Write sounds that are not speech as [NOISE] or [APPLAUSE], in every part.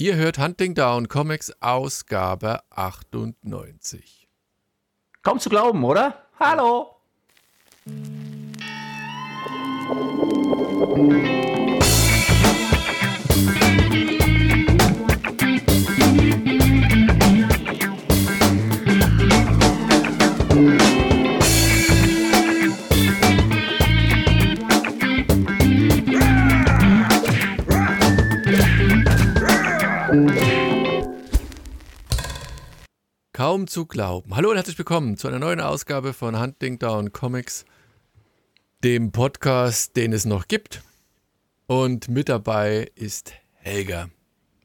Ihr hört Hunting Down Comics Ausgabe 98. Kaum zu glauben, oder? Hallo! Kaum zu glauben. Hallo und herzlich willkommen zu einer neuen Ausgabe von Hunting Down Comics, dem Podcast, den es noch gibt. Und mit dabei ist Helga.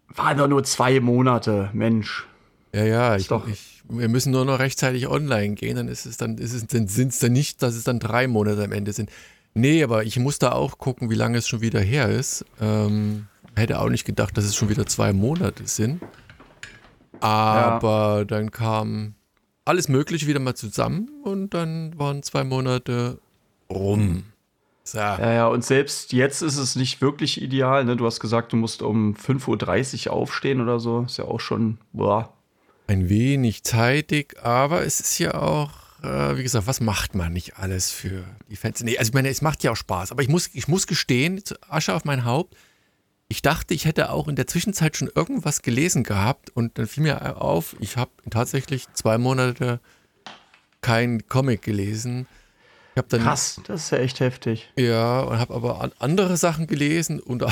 Waren doch nur zwei Monate, Mensch. Ja, ja, ich, ich, wir müssen nur noch rechtzeitig online gehen, dann ist es dann, ist es, dann sind es dann nicht, dass es dann drei Monate am Ende sind. Nee, aber ich muss da auch gucken, wie lange es schon wieder her ist. Ähm, hätte auch nicht gedacht, dass es schon wieder zwei Monate sind. Aber ja. dann kam alles Mögliche wieder mal zusammen und dann waren zwei Monate rum. So. Ja, ja, und selbst jetzt ist es nicht wirklich ideal. Ne? Du hast gesagt, du musst um 5.30 Uhr aufstehen oder so. Ist ja auch schon, boah. Ein wenig zeitig, aber es ist ja auch, äh, wie gesagt, was macht man nicht alles für die Fans? Nee, also ich meine, es macht ja auch Spaß, aber ich muss, ich muss gestehen, Asche auf mein Haupt, ich dachte, ich hätte auch in der Zwischenzeit schon irgendwas gelesen gehabt und dann fiel mir auf, ich habe tatsächlich zwei Monate kein Comic gelesen. Dann, Krass, das ist ja echt heftig. Ja, und habe aber andere Sachen gelesen und [LAUGHS] da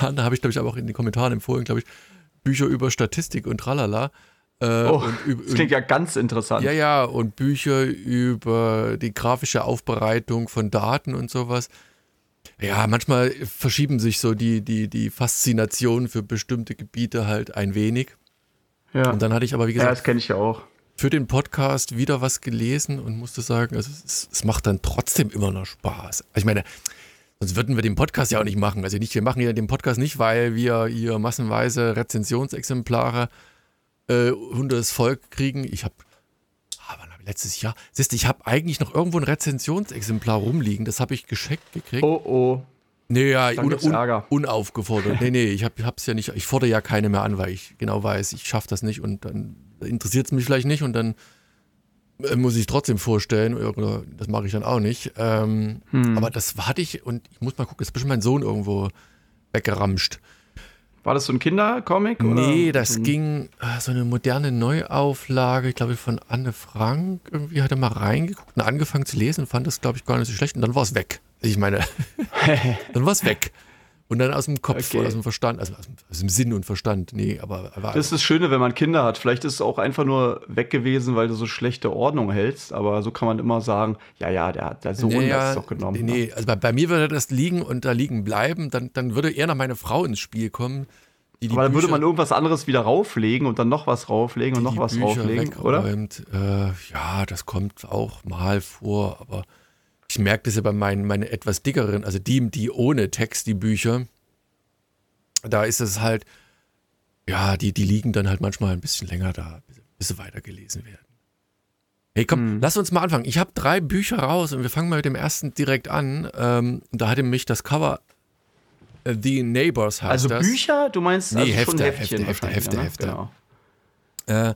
habe ich, glaube ich, aber auch in den Kommentaren empfohlen, glaube ich, Bücher über Statistik und tralala. Äh, oh, und, das klingt ja ganz interessant. Ja, ja, und Bücher über die grafische Aufbereitung von Daten und sowas. Ja, manchmal verschieben sich so die, die, die Faszinationen für bestimmte Gebiete halt ein wenig. Ja. Und dann hatte ich aber, wie gesagt, ja, das kenne ich ja auch. Für den Podcast wieder was gelesen und musste sagen, also es, es macht dann trotzdem immer noch Spaß. Also ich meine, sonst würden wir den Podcast ja auch nicht machen. Also nicht, wir machen ja den Podcast nicht, weil wir hier massenweise Rezensionsexemplare äh, unter das Volk kriegen. Ich habe letztes Jahr. Siehst du, ich habe eigentlich noch irgendwo ein Rezensionsexemplar rumliegen. Das habe ich gescheckt gekriegt. Oh, oh. Nee, ja, un, un, unaufgefordert. nee, nee, ich habe es ja nicht, ich fordere ja keine mehr an, weil ich genau weiß, ich schaffe das nicht und dann interessiert es mich vielleicht nicht und dann äh, muss ich trotzdem vorstellen, oder das mache ich dann auch nicht. Ähm, hm. Aber das hatte ich und ich muss mal gucken, ist bestimmt mein Sohn irgendwo weggeramscht. War das so ein Kindercomic? Nee, das ging äh, so eine moderne Neuauflage, ich glaube von Anne Frank. Irgendwie hat er mal reingeguckt und angefangen zu lesen und fand das, glaube ich, gar nicht so schlecht. Und dann war es weg. Ich meine, [LAUGHS] dann war es weg. Und dann aus dem Kopf, okay. aus dem Verstand, also aus dem, aus dem, Sinn und Verstand. Nee, aber. das ist das Schöne, wenn man Kinder hat. Vielleicht ist es auch einfach nur weg gewesen, weil du so schlechte Ordnung hältst. Aber so kann man immer sagen: Ja, ja, der, der Sohn naja, hat es doch genommen. Nee, ne? also bei, bei, mir würde das liegen und da liegen bleiben. Dann, dann würde eher noch meine Frau ins Spiel kommen. Die die aber dann Bücher, würde man irgendwas anderes wieder rauflegen und dann noch was rauflegen und noch was Bücher rauflegen, oder? Äh, ja, das kommt auch mal vor, aber ich merke das ja bei meinen, meinen etwas dickeren, also die, die ohne Text, die Bücher, da ist es halt, ja, die, die liegen dann halt manchmal ein bisschen länger da, bis sie weitergelesen werden. Hey, komm, hm. lass uns mal anfangen. Ich habe drei Bücher raus und wir fangen mal mit dem ersten direkt an. Ähm, da hatte mich das Cover äh, The Neighbors heißt also das. Bücher? Du meinst nee, also Hefte, Hefte, Hefte, Hefte, Hefte. Genau. Äh,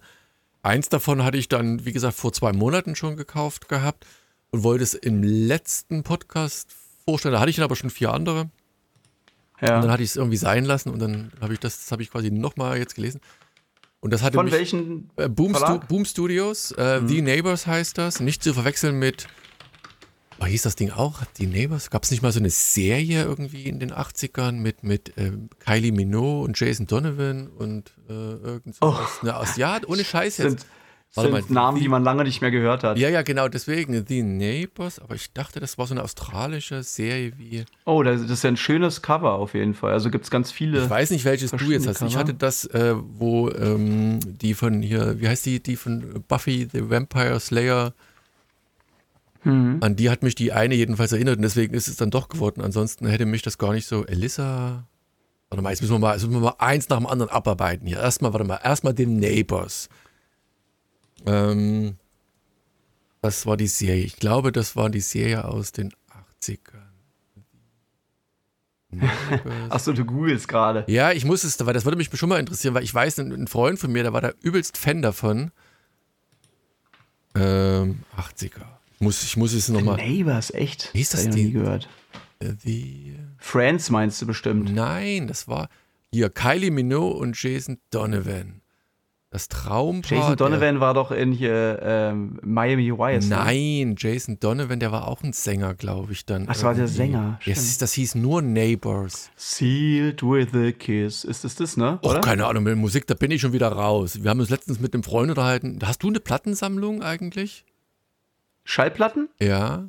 eins davon hatte ich dann, wie gesagt, vor zwei Monaten schon gekauft gehabt und wollte es im letzten Podcast vorstellen. Da hatte ich dann aber schon vier andere. Ja. Und dann hatte ich es irgendwie sein lassen und dann habe ich das, das habe ich quasi nochmal jetzt gelesen. Und das hatte Von mich, welchen äh, Boom, Stu Boom, Studios, äh, mhm. The Neighbors heißt das. Nicht zu verwechseln mit, oh, hieß das Ding auch? The Neighbors? Gab es nicht mal so eine Serie irgendwie in den 80ern mit, mit äh, Kylie Minogue und Jason Donovan und äh, irgend sowas? Oh. Ne, aus, ja, ohne Scheiß jetzt. Sind Warte sind mal, Namen, die man lange nicht mehr gehört hat. Ja, ja, genau, deswegen The Neighbors, aber ich dachte, das war so eine australische Serie wie. Oh, das ist ja ein schönes Cover auf jeden Fall. Also gibt es ganz viele. Ich weiß nicht, welches du jetzt hast. Cover. Ich hatte das, äh, wo ähm, die von hier, wie heißt die, die von Buffy the Vampire Slayer. Mhm. An die hat mich die eine jedenfalls erinnert und deswegen ist es dann doch geworden. Ansonsten hätte mich das gar nicht so. Elissa. Warte mal, jetzt müssen wir mal, jetzt müssen wir mal eins nach dem anderen abarbeiten hier. Erstmal, warte mal, erstmal den Neighbors. Ähm, das war die Serie. Ich glaube, das war die Serie aus den 80ern. [LAUGHS] Achso, du googelst gerade. Ja, ich muss es, weil das würde mich schon mal interessieren, weil ich weiß, ein, Freund von mir, der war da übelst Fan davon. Ähm, 80er. Ich muss, ich muss es nochmal. Neighbors, echt? Wie ist das, das die? nie gehört. The Friends meinst du bestimmt? Nein, das war hier Kylie Minogue und Jason Donovan. Das Traumpaar. Jason Donovan war doch in hier ähm, Miami Vice. Ne? Nein, Jason Donovan, der war auch ein Sänger, glaube ich dann. Ach, das war der Sänger. Ja, das, das hieß nur Neighbors. Sealed with a Kiss. Ist das das, ne? Oh, keine Ahnung, mit Musik, da bin ich schon wieder raus. Wir haben uns letztens mit einem Freund unterhalten. Hast du eine Plattensammlung eigentlich? Schallplatten? Ja.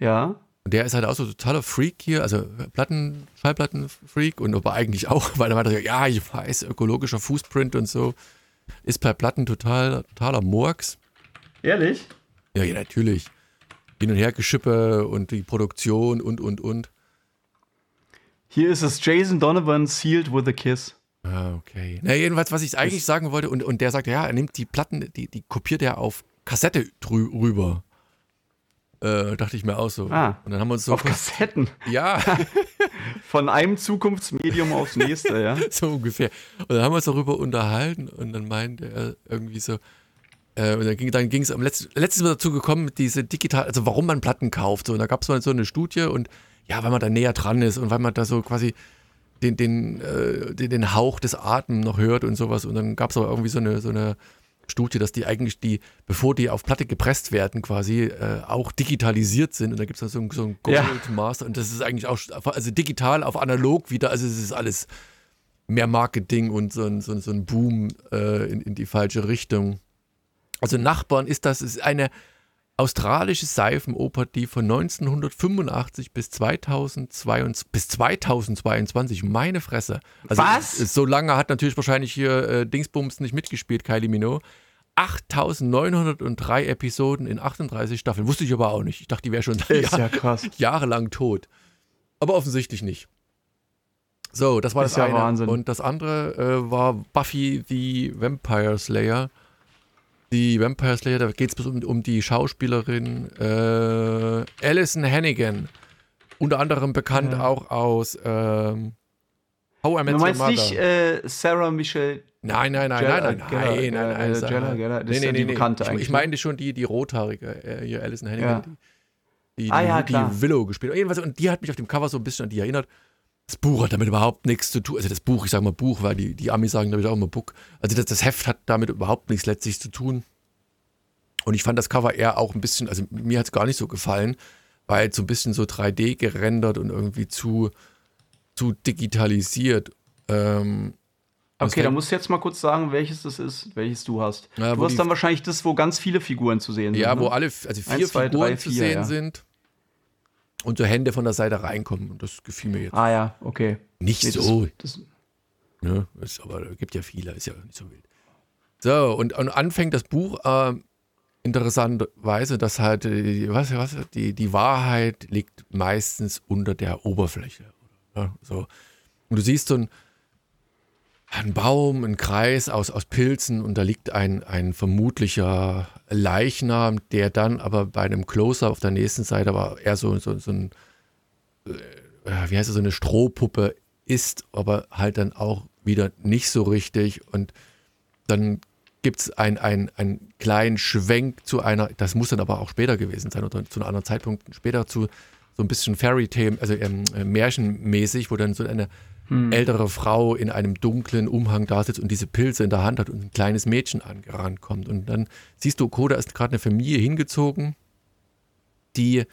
Ja. Und der ist halt auch so totaler Freak hier, also Platten, Schallplattenfreak und aber eigentlich auch, [LAUGHS] weil er meinte, ja, ich weiß, ökologischer Fußprint und so. Ist bei Platten total, totaler Murks. Ehrlich? Ja, ja, natürlich. Hin und her Geschippe und die Produktion und, und, und. Hier ist es Jason Donovan sealed with a kiss. Ah, okay. Na, jedenfalls, was ich eigentlich sagen wollte, und, und der sagt, ja, er nimmt die Platten, die, die kopiert er auf Kassette rüber. Äh, dachte ich mir auch so. Ah, und dann haben wir uns so auf Kassetten. Ja. [LAUGHS] Von einem Zukunftsmedium aufs nächste, ja. [LAUGHS] so ungefähr. Und dann haben wir uns darüber unterhalten und dann meinte er irgendwie so, äh, und dann ging dann ging es am letzten, letztes Mal dazu gekommen, diese digital, also warum man Platten kauft. So, und da gab es mal so eine Studie und ja, weil man da näher dran ist und weil man da so quasi den, den, äh, den, den Hauch des Atems noch hört und sowas. Und dann gab es aber irgendwie so eine, so eine Studie, dass die eigentlich die, bevor die auf Platte gepresst werden, quasi äh, auch digitalisiert sind. Und da gibt es dann so, ein, so ein Goldmaster. Ja. Und das ist eigentlich auch, also digital auf analog wieder. Also es ist alles mehr Marketing und so ein, so ein, so ein Boom äh, in, in die falsche Richtung. Also Nachbarn ist das, ist eine australische Seifenoper, die von 1985 bis 2022, bis 2022, meine Fresse. Also Was? So lange hat natürlich wahrscheinlich hier äh, Dingsbums nicht mitgespielt, Kylie Minogue. 8903 Episoden in 38 Staffeln. Wusste ich aber auch nicht. Ich dachte, die wäre schon [LAUGHS] ja jahrelang tot. Aber offensichtlich nicht. So, das war ist das ja eine. Wahnsinn. Und das andere äh, war Buffy the Vampire Slayer die Vampire Slayer, da geht es um, um, die Schauspielerin äh, Alison Hannigan. Unter anderem bekannt ja. auch aus ähm, How I Met Du meinst nicht äh, Sarah Michelle? Nein, nein, nein, nein, nein, nein, nein, nein, nein, das ist ja die bekannte eigentlich. Ich ne? meine schon die, die rothaarige, äh, hier Alison Hannigan, ja. die, die, ah, Willow gespielt. Jedenfalls, und die hat mich auf dem Cover so ein bisschen an die erinnert. Das Buch hat damit überhaupt nichts zu tun. Also das Buch, ich sage mal Buch, weil die, die Amis sagen, glaube ich, auch immer Book. Also das, das Heft hat damit überhaupt nichts letztlich zu tun. Und ich fand das Cover eher auch ein bisschen, also mir hat es gar nicht so gefallen, weil so ein bisschen so 3D gerendert und irgendwie zu, zu digitalisiert. Ähm, okay, da musst du jetzt mal kurz sagen, welches das ist, welches du hast. Ja, du hast dann wahrscheinlich das, wo ganz viele Figuren zu sehen ja, sind. Ja, wo ne? alle, also vier Eins, zwei, Figuren drei, vier, zu sehen ja. sind und so Hände von der Seite reinkommen. Und das gefiel mir jetzt. Ah ja, okay. Nicht nee, so. Das, das ne? ist, aber es gibt ja viele, ist ja nicht so wild. So, und, und anfängt das Buch äh, interessanterweise, dass halt die, was, was, die, die Wahrheit liegt meistens unter der Oberfläche. Ja, so. Und du siehst so ein, ein Baum, ein Kreis aus, aus Pilzen und da liegt ein, ein vermutlicher Leichnam, der dann aber bei einem Closer auf der nächsten Seite aber eher so, so, so ein, äh, wie heißt das, so eine Strohpuppe ist, aber halt dann auch wieder nicht so richtig und dann gibt es einen ein kleinen Schwenk zu einer, das muss dann aber auch später gewesen sein oder zu einem anderen Zeitpunkt später zu so ein bisschen Fairy-Tale, also ähm, äh, märchenmäßig, wo dann so eine hm. ältere Frau in einem dunklen Umhang da sitzt und diese Pilze in der Hand hat und ein kleines Mädchen angerannt kommt. Und dann siehst du, Koda ist gerade eine Familie hingezogen, die,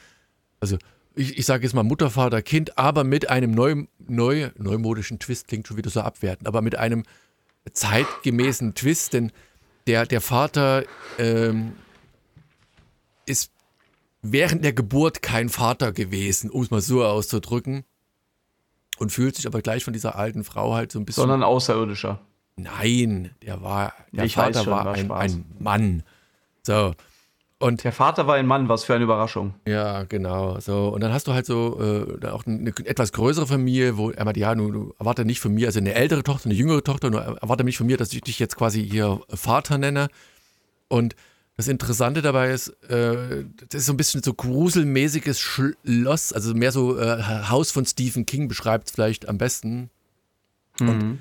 also ich, ich sage jetzt mal Mutter, Vater, Kind, aber mit einem neu, neu, neumodischen Twist, klingt schon wieder so abwertend, aber mit einem zeitgemäßen Twist, denn der, der Vater ähm, ist während der Geburt kein Vater gewesen, um es mal so auszudrücken. Und fühlt sich aber gleich von dieser alten Frau halt so ein bisschen. Sondern außerirdischer. Nein, der war, der ich Vater schon, war, war ein, ein, Mann. So. Und der Vater war ein Mann, was für eine Überraschung. Ja, genau. So, und dann hast du halt so äh, auch eine etwas größere Familie, wo er meint, ja, du, du erwarte nicht von mir, also eine ältere Tochter, eine jüngere Tochter, nur erwarte nicht von mir, dass ich dich jetzt quasi hier Vater nenne. Und das Interessante dabei ist, äh, das ist so ein bisschen so gruselmäßiges Schloss, also mehr so äh, Haus von Stephen King beschreibt es vielleicht am besten. Mhm. Und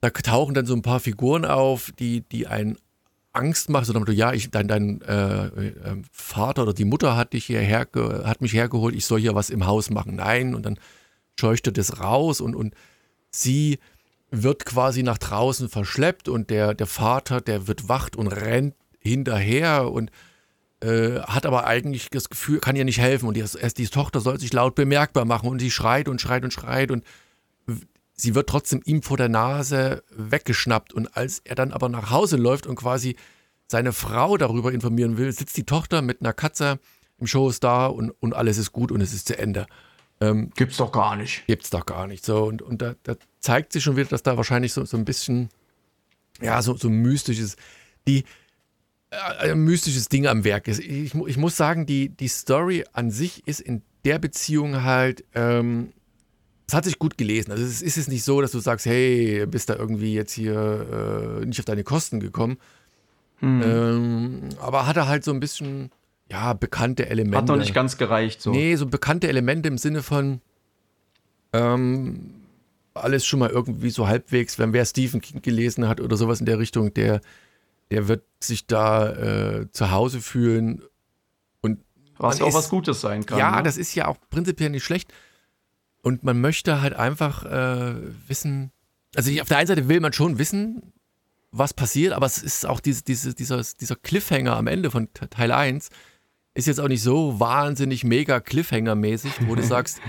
da tauchen dann so ein paar Figuren auf, die, die einen Angst machen, so damit, ja, ich, dein, dein äh, äh, Vater oder die Mutter hat dich hierher, hat mich hergeholt, ich soll hier was im Haus machen. Nein, und dann scheuchte das raus und, und sie wird quasi nach draußen verschleppt und der, der Vater, der wird wacht und rennt hinterher und äh, hat aber eigentlich das Gefühl, kann ihr nicht helfen. Und die, erst die Tochter soll sich laut bemerkbar machen und sie schreit und schreit und schreit und sie wird trotzdem ihm vor der Nase weggeschnappt. Und als er dann aber nach Hause läuft und quasi seine Frau darüber informieren will, sitzt die Tochter mit einer Katze im Schoß da und, und alles ist gut und es ist zu Ende. Ähm, gibt's doch gar nicht. Gibt's doch gar nicht. So, und, und da, da zeigt sich schon wieder, dass da wahrscheinlich so, so ein bisschen, ja, so, so mystisches, die, ein mystisches Ding am Werk ist. Ich, ich, muss sagen, die, die Story an sich ist in der Beziehung halt, ähm, es hat sich gut gelesen. Also es ist jetzt nicht so, dass du sagst, hey, bist da irgendwie jetzt hier äh, nicht auf deine Kosten gekommen. Mhm. Ähm, aber hat er halt so ein bisschen, ja, bekannte Elemente. Hat noch nicht ganz gereicht. So. Nee, so bekannte Elemente im Sinne von, ähm, alles schon mal irgendwie so halbwegs, wenn wer Stephen King gelesen hat oder sowas in der Richtung, der der wird sich da äh, zu Hause fühlen. Und was auch ist, was Gutes sein kann. Ja, ne? das ist ja auch prinzipiell nicht schlecht. Und man möchte halt einfach äh, wissen, also auf der einen Seite will man schon wissen, was passiert, aber es ist auch diese, diese, dieser, dieser Cliffhanger am Ende von Teil 1 ist jetzt auch nicht so wahnsinnig mega Cliffhanger-mäßig, wo du [LAUGHS] sagst,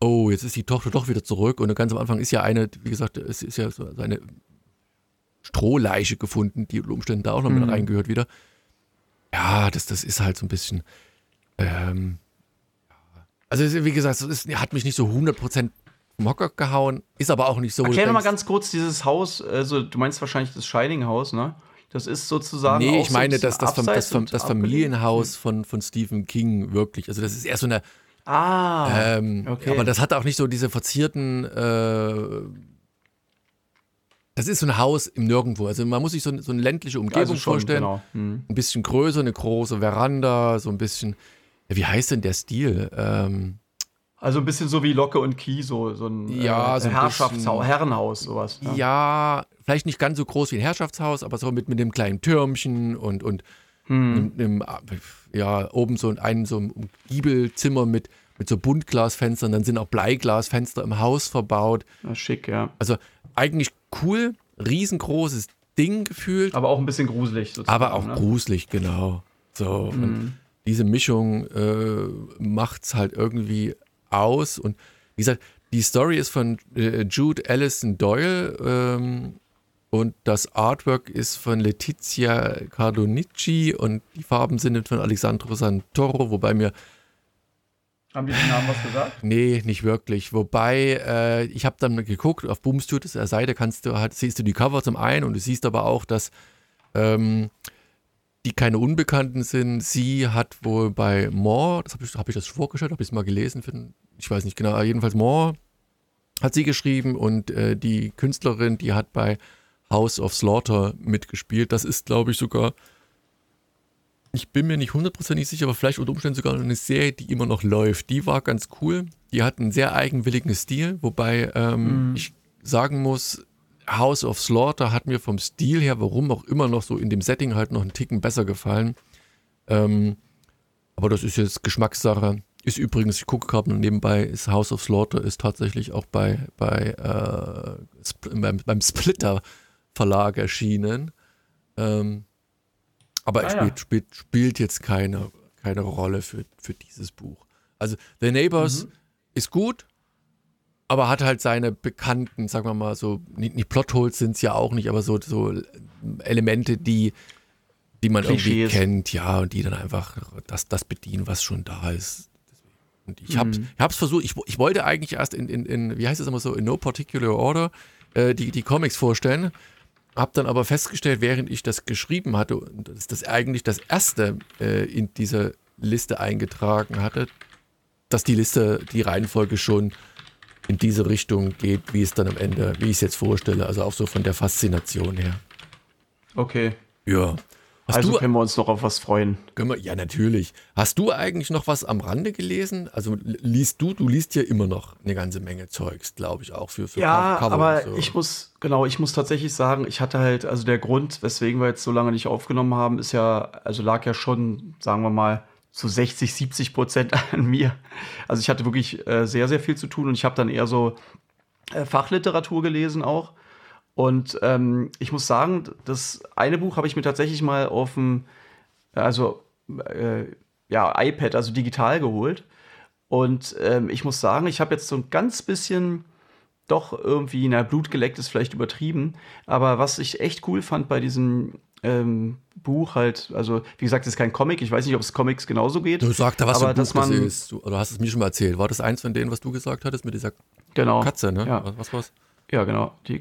oh, jetzt ist die Tochter doch wieder zurück und ganz am Anfang ist ja eine, wie gesagt, es ist ja so eine Strohleiche gefunden, die unter Umständen da auch noch mhm. mit reingehört wieder. Ja, das, das ist halt so ein bisschen. Ähm, also, wie gesagt, es hat mich nicht so 100% vom Hocker gehauen, ist aber auch nicht so. Erklär doch mal ganz kurz dieses Haus, also du meinst wahrscheinlich das Shining-Haus, ne? Das ist sozusagen. Nee, ich meine so das, das, das, das Familienhaus von, von Stephen King, wirklich. Also, das ist eher so eine. Ah. Ähm, okay. Aber das hat auch nicht so diese verzierten. Äh, das ist so ein Haus im Nirgendwo. Also man muss sich so, so eine ländliche Umgebung also schon, vorstellen. Genau. Hm. Ein bisschen größer, eine große Veranda, so ein bisschen. Ja, wie heißt denn der Stil? Ähm, also ein bisschen so wie Locke und Key, so, so ein, ja, äh, so ein Herrschaftshaus, Herrenhaus, sowas. Ja. ja. vielleicht nicht ganz so groß wie ein Herrschaftshaus, aber so mit, mit dem kleinen Türmchen und, und hm. einem, ja, oben so ein so ein Giebelzimmer mit, mit so Buntglasfenstern, dann sind auch Bleiglasfenster im Haus verbaut. Na, schick, ja. Also eigentlich cool, riesengroßes Ding gefühlt. Aber auch ein bisschen gruselig sozusagen. Aber auch ne? gruselig, genau. So, mhm. und diese Mischung äh, macht es halt irgendwie aus. Und wie gesagt, die Story ist von äh, Jude Allison Doyle ähm, und das Artwork ist von Letizia Cardonici und die Farben sind von Alessandro Santoro, wobei mir haben die den Namen was gesagt? Nee, nicht wirklich. Wobei, äh, ich habe dann geguckt, auf Boom Studios der Seite kannst du halt, siehst du die Cover zum einen und du siehst aber auch, dass ähm, die keine Unbekannten sind. Sie hat wohl bei Moore, das habe ich, hab ich das vorgestellt, habe ich es mal gelesen, für, ich weiß nicht genau, jedenfalls Moore hat sie geschrieben und äh, die Künstlerin, die hat bei House of Slaughter mitgespielt. Das ist, glaube ich, sogar ich bin mir nicht hundertprozentig sicher, aber vielleicht unter Umständen sogar eine Serie, die immer noch läuft. Die war ganz cool. Die hat einen sehr eigenwilligen Stil, wobei ähm, mhm. ich sagen muss, House of Slaughter hat mir vom Stil her, warum auch immer noch so in dem Setting halt noch einen Ticken besser gefallen. Ähm, aber das ist jetzt Geschmackssache. Ist übrigens, ich gucke gerade nebenbei, ist House of Slaughter ist tatsächlich auch bei, bei äh, beim, beim Splitter Verlag erschienen. Ähm, aber ah, er spielt, ja. spielt, spielt, jetzt keine, keine Rolle für, für dieses Buch. Also The Neighbors mhm. ist gut, aber hat halt seine bekannten, sagen wir mal so, nicht, nicht Plotholes sind es ja auch nicht, aber so, so Elemente, die, die man Klischees. irgendwie kennt, ja, und die dann einfach das, das bedienen, was schon da ist. Und ich habe es mhm. versucht, ich, ich wollte eigentlich erst in, in, in, wie heißt es immer so, in no particular order, äh, die, die Comics vorstellen. Hab dann aber festgestellt, während ich das geschrieben hatte, dass das eigentlich das erste äh, in dieser Liste eingetragen hatte, dass die Liste, die Reihenfolge schon in diese Richtung geht, wie es dann am Ende, wie ich es jetzt vorstelle, also auch so von der Faszination her. Okay. Ja. Hast also du, können wir uns noch auf was freuen. Wir, ja, natürlich. Hast du eigentlich noch was am Rande gelesen? Also liest du, du liest ja immer noch eine ganze Menge Zeugs, glaube ich, auch für, für Ja, Cover aber so. ich muss, genau, ich muss tatsächlich sagen, ich hatte halt, also der Grund, weswegen wir jetzt so lange nicht aufgenommen haben, ist ja, also lag ja schon, sagen wir mal, zu 60, 70 Prozent [LAUGHS] an mir. Also ich hatte wirklich äh, sehr, sehr viel zu tun und ich habe dann eher so äh, Fachliteratur gelesen auch. Und ähm, ich muss sagen, das eine Buch habe ich mir tatsächlich mal auf dem, also äh, ja, iPad, also digital geholt. Und ähm, ich muss sagen, ich habe jetzt so ein ganz bisschen doch irgendwie, na, Blut geleckt ist vielleicht übertrieben. Aber was ich echt cool fand bei diesem ähm, Buch halt, also wie gesagt, es ist kein Comic, ich weiß nicht, ob es Comics genauso geht. Du sagst da was aber dass man, ist. Du, oder hast es mir schon mal erzählt? War das eins von denen, was du gesagt hattest mit dieser genau, Katze, ne? Ja. Was, was war's? Ja, genau. Die,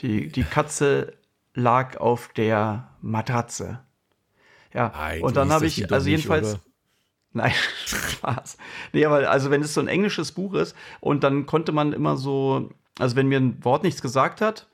die, die Katze lag auf der Matratze. Ja, Nein, und dann habe ich, also jedenfalls. Nicht, Nein, [LAUGHS] Spaß. Nee, aber also wenn es so ein englisches Buch ist und dann konnte man immer so, also wenn mir ein Wort nichts gesagt hat,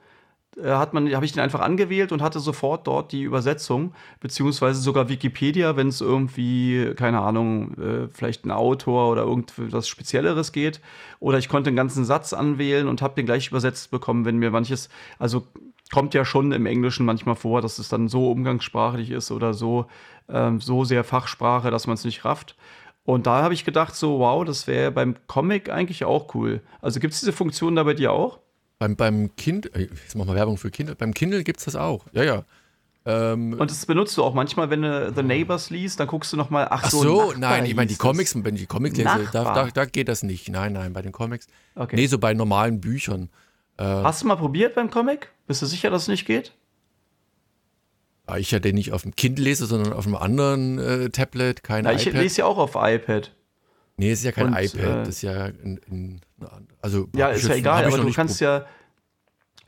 hat man, habe ich den einfach angewählt und hatte sofort dort die Übersetzung, beziehungsweise sogar Wikipedia, wenn es irgendwie, keine Ahnung, äh, vielleicht ein Autor oder irgendwas Spezielleres geht. Oder ich konnte einen ganzen Satz anwählen und habe den gleich übersetzt bekommen, wenn mir manches, also kommt ja schon im Englischen manchmal vor, dass es dann so umgangssprachlich ist oder so, ähm, so sehr Fachsprache, dass man es nicht rafft. Und da habe ich gedacht, so, wow, das wäre beim Comic eigentlich auch cool. Also gibt es diese Funktion da bei dir auch? Beim, beim Kind, äh, jetzt machen wir Werbung für Kinder, beim Kindle gibt es das auch. Ja, ja. Ähm, und das benutzt du auch manchmal, wenn du The Neighbors liest, dann guckst du nochmal, ach, ach so, so nein, ich meine die Comics, wenn ich die Comics lese, da, da, da, geht das nicht. Nein, nein, bei den Comics. Okay. Nee, so bei normalen Büchern. Äh, Hast du mal probiert beim Comic? Bist du sicher, dass es nicht geht? Weil ich ja den nicht auf dem Kind lese, sondern auf einem anderen äh, Tablet, kein Na, ich iPad. Ich lese ja auch auf iPad. Nee, es ist ja kein und, iPad, äh, das ist ja ein, ein, also Ja, ist ja egal, aber du kannst ja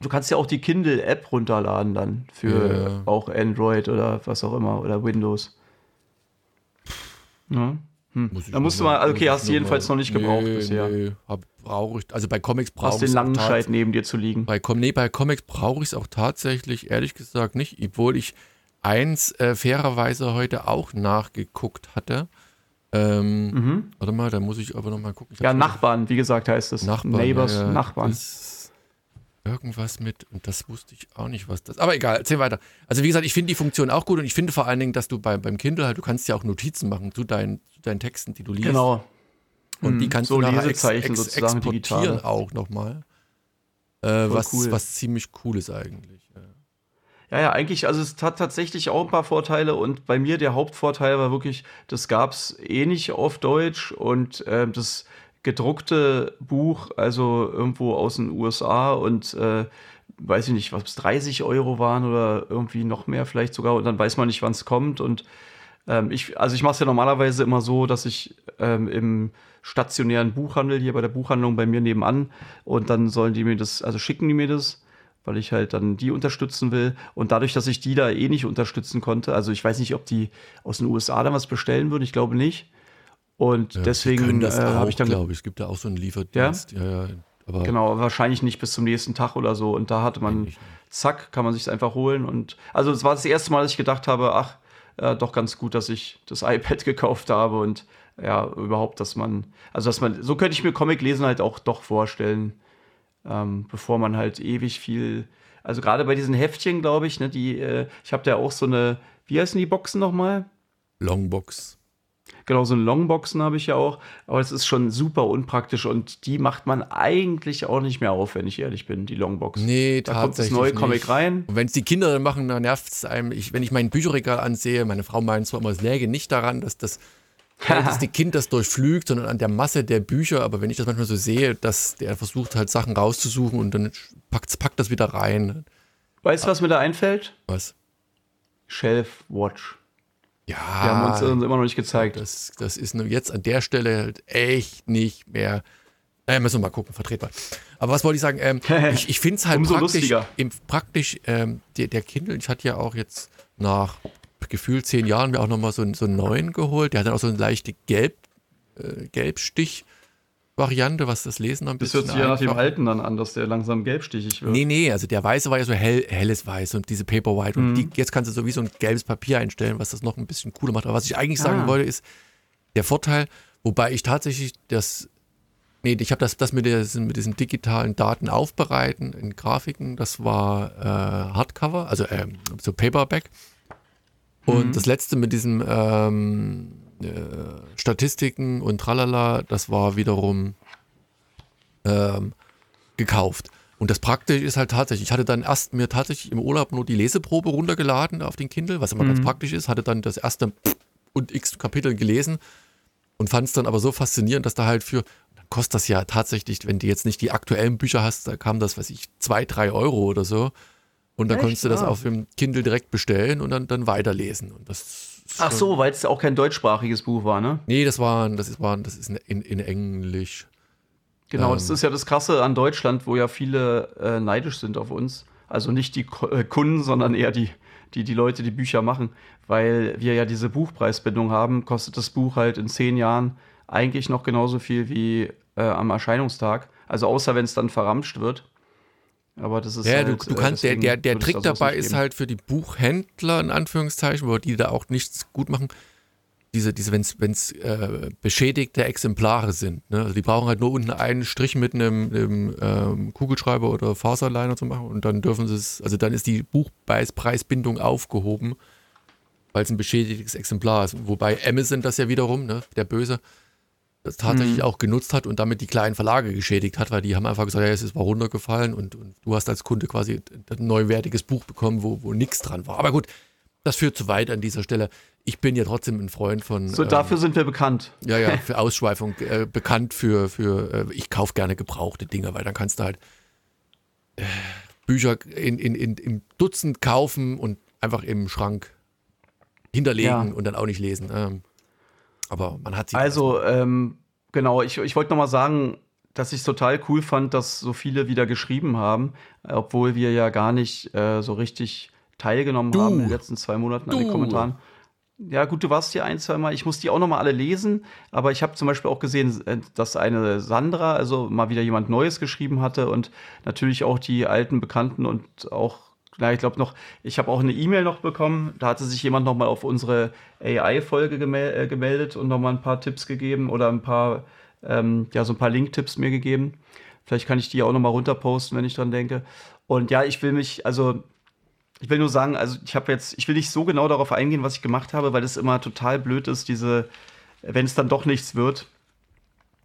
du kannst ja auch die Kindle App runterladen dann für ja. auch Android oder was auch immer oder Windows. Ja. Hm. Da musst du mal, okay, hast du jedenfalls noch nicht gebraucht nee, bisher. Nee, brauche ich, also bei Comics brauche ich den langen Scheit neben dir zu liegen. Bei, nee, bei Comics brauche ich es auch tatsächlich, ehrlich gesagt, nicht, obwohl ich eins äh, fairerweise heute auch nachgeguckt hatte. Ähm, mhm. Warte mal, da muss ich aber noch mal gucken. Ja, Nachbarn, wie gesagt, heißt es. Nachbarn, Neighbors, ja, Nachbarn. Irgendwas mit, und das wusste ich auch nicht, was das. Aber egal, erzähl weiter. Also, wie gesagt, ich finde die Funktion auch gut und ich finde vor allen Dingen, dass du bei, beim Kindle halt, du kannst ja auch Notizen machen zu deinen, zu deinen Texten, die du liest. Genau. Und die mhm. kannst so du nachher ex, ex, exportieren digitale. auch nochmal. Äh, was, cool. was ziemlich cool ist eigentlich. Ja. Ja, eigentlich, also es hat tatsächlich auch ein paar Vorteile und bei mir der Hauptvorteil war wirklich, das gab es eh nicht auf Deutsch und äh, das gedruckte Buch, also irgendwo aus den USA und äh, weiß ich nicht, was es 30 Euro waren oder irgendwie noch mehr vielleicht sogar und dann weiß man nicht, wann es kommt und ähm, ich, also ich mache es ja normalerweise immer so, dass ich ähm, im stationären Buchhandel hier bei der Buchhandlung bei mir nebenan und dann sollen die mir das, also schicken die mir das weil ich halt dann die unterstützen will. Und dadurch, dass ich die da eh nicht unterstützen konnte, also ich weiß nicht, ob die aus den USA dann was bestellen würden, ich glaube nicht. Und ja, deswegen äh, habe ich dann. glaube ich, es gibt da auch so einen Lieferdienst. Ja? Ja, ja genau, wahrscheinlich nicht bis zum nächsten Tag oder so. Und da hatte man, zack, kann man sich einfach holen. Und also es war das erste Mal, dass ich gedacht habe, ach, äh, doch ganz gut, dass ich das [LAUGHS] iPad gekauft habe und ja, überhaupt, dass man, also dass man, so könnte ich mir Comic lesen halt auch doch vorstellen ähm, bevor man halt ewig viel. Also gerade bei diesen Heftchen, glaube ich, ne, die, äh, ich habe da auch so eine, wie heißen die Boxen nochmal? Longbox. Genau, so eine Longboxen habe ich ja auch, aber es ist schon super unpraktisch und die macht man eigentlich auch nicht mehr auf, wenn ich ehrlich bin, die Longbox. Nee, da kommt das neue nicht. Comic rein. Und wenn es die Kinder dann machen, dann nervt es einem. Ich, wenn ich mein Bücherregal ansehe, meine Frau meint zwar immer, es läge nicht daran, dass das dass [LAUGHS] die Kind das durchflügt, sondern an der Masse der Bücher. Aber wenn ich das manchmal so sehe, dass der versucht halt Sachen rauszusuchen und dann packt, packt das wieder rein. Weißt du, was mir da einfällt? Was? Shelf Watch. Ja. Die haben uns immer noch nicht gezeigt. Das, das ist jetzt an der Stelle halt echt nicht mehr. Äh, müssen wir mal gucken, vertretbar. Aber was wollte ich sagen? Ähm, [LAUGHS] ich ich finde es halt Umso praktisch, im, praktisch ähm, der, der Kindle, ich hatte ja auch jetzt nach gefühlt zehn Jahren mir auch nochmal so, so einen neuen geholt. Der hat dann auch so einen leichten Gelb, äh, Gelbstich. Variante, was das Lesen ein bisschen. Das hört sich ja nach dem alten dann an, dass der langsam gelbstichig wird. Nee, nee, also der weiße war ja so hell, helles Weiß und diese Paper White. Mhm. Und die, jetzt kannst du sowieso ein gelbes Papier einstellen, was das noch ein bisschen cooler macht. Aber was ich eigentlich sagen ah. wollte, ist der Vorteil, wobei ich tatsächlich das. Nee, ich habe das, das mit, diesen, mit diesen digitalen Daten aufbereiten in Grafiken, das war äh, Hardcover, also äh, so Paperback. Und mhm. das letzte mit diesem ähm, äh, Statistiken und tralala, das war wiederum ähm, gekauft. Und das praktisch ist halt tatsächlich, ich hatte dann erst mir tatsächlich im Urlaub nur die Leseprobe runtergeladen auf den Kindle, was immer mhm. ganz praktisch ist, hatte dann das erste und x Kapitel gelesen und fand es dann aber so faszinierend, dass da halt für, dann kostet das ja tatsächlich, wenn du jetzt nicht die aktuellen Bücher hast, da kam das, weiß ich, zwei, drei Euro oder so. Und dann Echt? konntest du das ah. auf dem Kindle direkt bestellen und dann, dann weiterlesen. Und das Ach so, weil es auch kein deutschsprachiges Buch war, ne? Nee, das war, das ist, war, das ist in, in Englisch. Genau, ähm. das ist ja das Krasse an Deutschland, wo ja viele äh, neidisch sind auf uns. Also nicht die äh, Kunden, sondern eher die, die, die Leute, die Bücher machen. Weil wir ja diese Buchpreisbindung haben, kostet das Buch halt in zehn Jahren eigentlich noch genauso viel wie äh, am Erscheinungstag. Also außer wenn es dann verramscht wird. Aber das ist ja, halt, du, du kannst, der, der, der Trick dabei ist halt für die Buchhändler, in Anführungszeichen, wo die da auch nichts gut machen, diese, diese wenn es äh, beschädigte Exemplare sind. Ne? Also die brauchen halt nur unten einen Strich mit einem, einem ähm, Kugelschreiber oder Faserliner zu machen und dann dürfen sie es, also dann ist die Buchpreisbindung aufgehoben, weil es ein beschädigtes Exemplar ist. Wobei Amazon das ja wiederum, ne, der Böse, das tatsächlich mhm. auch genutzt hat und damit die kleinen Verlage geschädigt hat, weil die haben einfach gesagt, ja, es ist mal runtergefallen und, und du hast als Kunde quasi ein neuwertiges Buch bekommen, wo, wo nichts dran war. Aber gut, das führt zu weit an dieser Stelle. Ich bin ja trotzdem ein Freund von. So, ähm, dafür sind wir bekannt. Ja, ja, [LAUGHS] für Ausschweifung äh, bekannt für, für äh, ich kaufe gerne gebrauchte Dinge, weil dann kannst du halt äh, Bücher in, in, in, im Dutzend kaufen und einfach im Schrank hinterlegen ja. und dann auch nicht lesen. Ähm, aber man hat sie. Also, ähm, genau, ich, ich wollte nochmal sagen, dass ich es total cool fand, dass so viele wieder geschrieben haben, obwohl wir ja gar nicht äh, so richtig teilgenommen du. haben in den letzten zwei Monaten du. an den Kommentaren. Ja, gut, du warst hier ein, zwei Mal. Ich muss die auch noch mal alle lesen, aber ich habe zum Beispiel auch gesehen, äh, dass eine Sandra, also mal wieder jemand Neues geschrieben hatte und natürlich auch die alten Bekannten und auch na, ich glaube noch, ich habe auch eine E-Mail noch bekommen. Da hatte sich jemand noch mal auf unsere AI-Folge äh, gemeldet und noch mal ein paar Tipps gegeben oder ein paar, ähm, ja, so ein paar Link-Tipps mir gegeben. Vielleicht kann ich die auch noch mal runterposten, wenn ich dran denke. Und ja, ich will mich, also ich will nur sagen, also ich habe jetzt, ich will nicht so genau darauf eingehen, was ich gemacht habe, weil es immer total blöd ist, diese, wenn es dann doch nichts wird,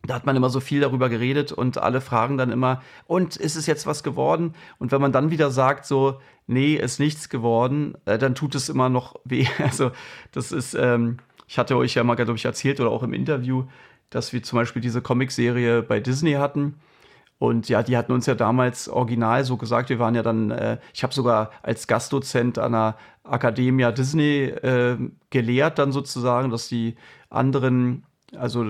da hat man immer so viel darüber geredet und alle fragen dann immer, und ist es jetzt was geworden? Und wenn man dann wieder sagt, so, nee, ist nichts geworden, äh, dann tut es immer noch weh. [LAUGHS] Also, das ist, ähm, ich hatte euch ja mal, glaube ich, erzählt oder auch im Interview, dass wir zum Beispiel diese Comicserie bei Disney hatten. Und ja, die hatten uns ja damals original so gesagt, wir waren ja dann, äh, ich habe sogar als Gastdozent an der Academia Disney äh, gelehrt, dann sozusagen, dass die anderen, also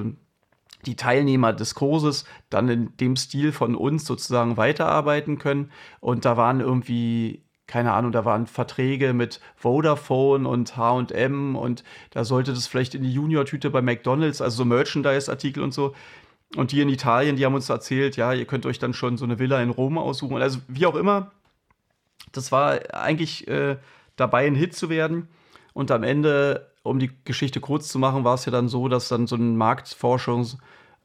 die Teilnehmer des Kurses dann in dem Stil von uns sozusagen weiterarbeiten können. Und da waren irgendwie, keine Ahnung, da waren Verträge mit Vodafone und HM und da sollte das vielleicht in die Junior-Tüte bei McDonalds, also so Merchandise-Artikel und so. Und die in Italien, die haben uns erzählt, ja, ihr könnt euch dann schon so eine Villa in Rom aussuchen. Also wie auch immer, das war eigentlich äh, dabei, ein Hit zu werden. Und am Ende um die Geschichte kurz zu machen, war es ja dann so, dass dann so ein Marktforschung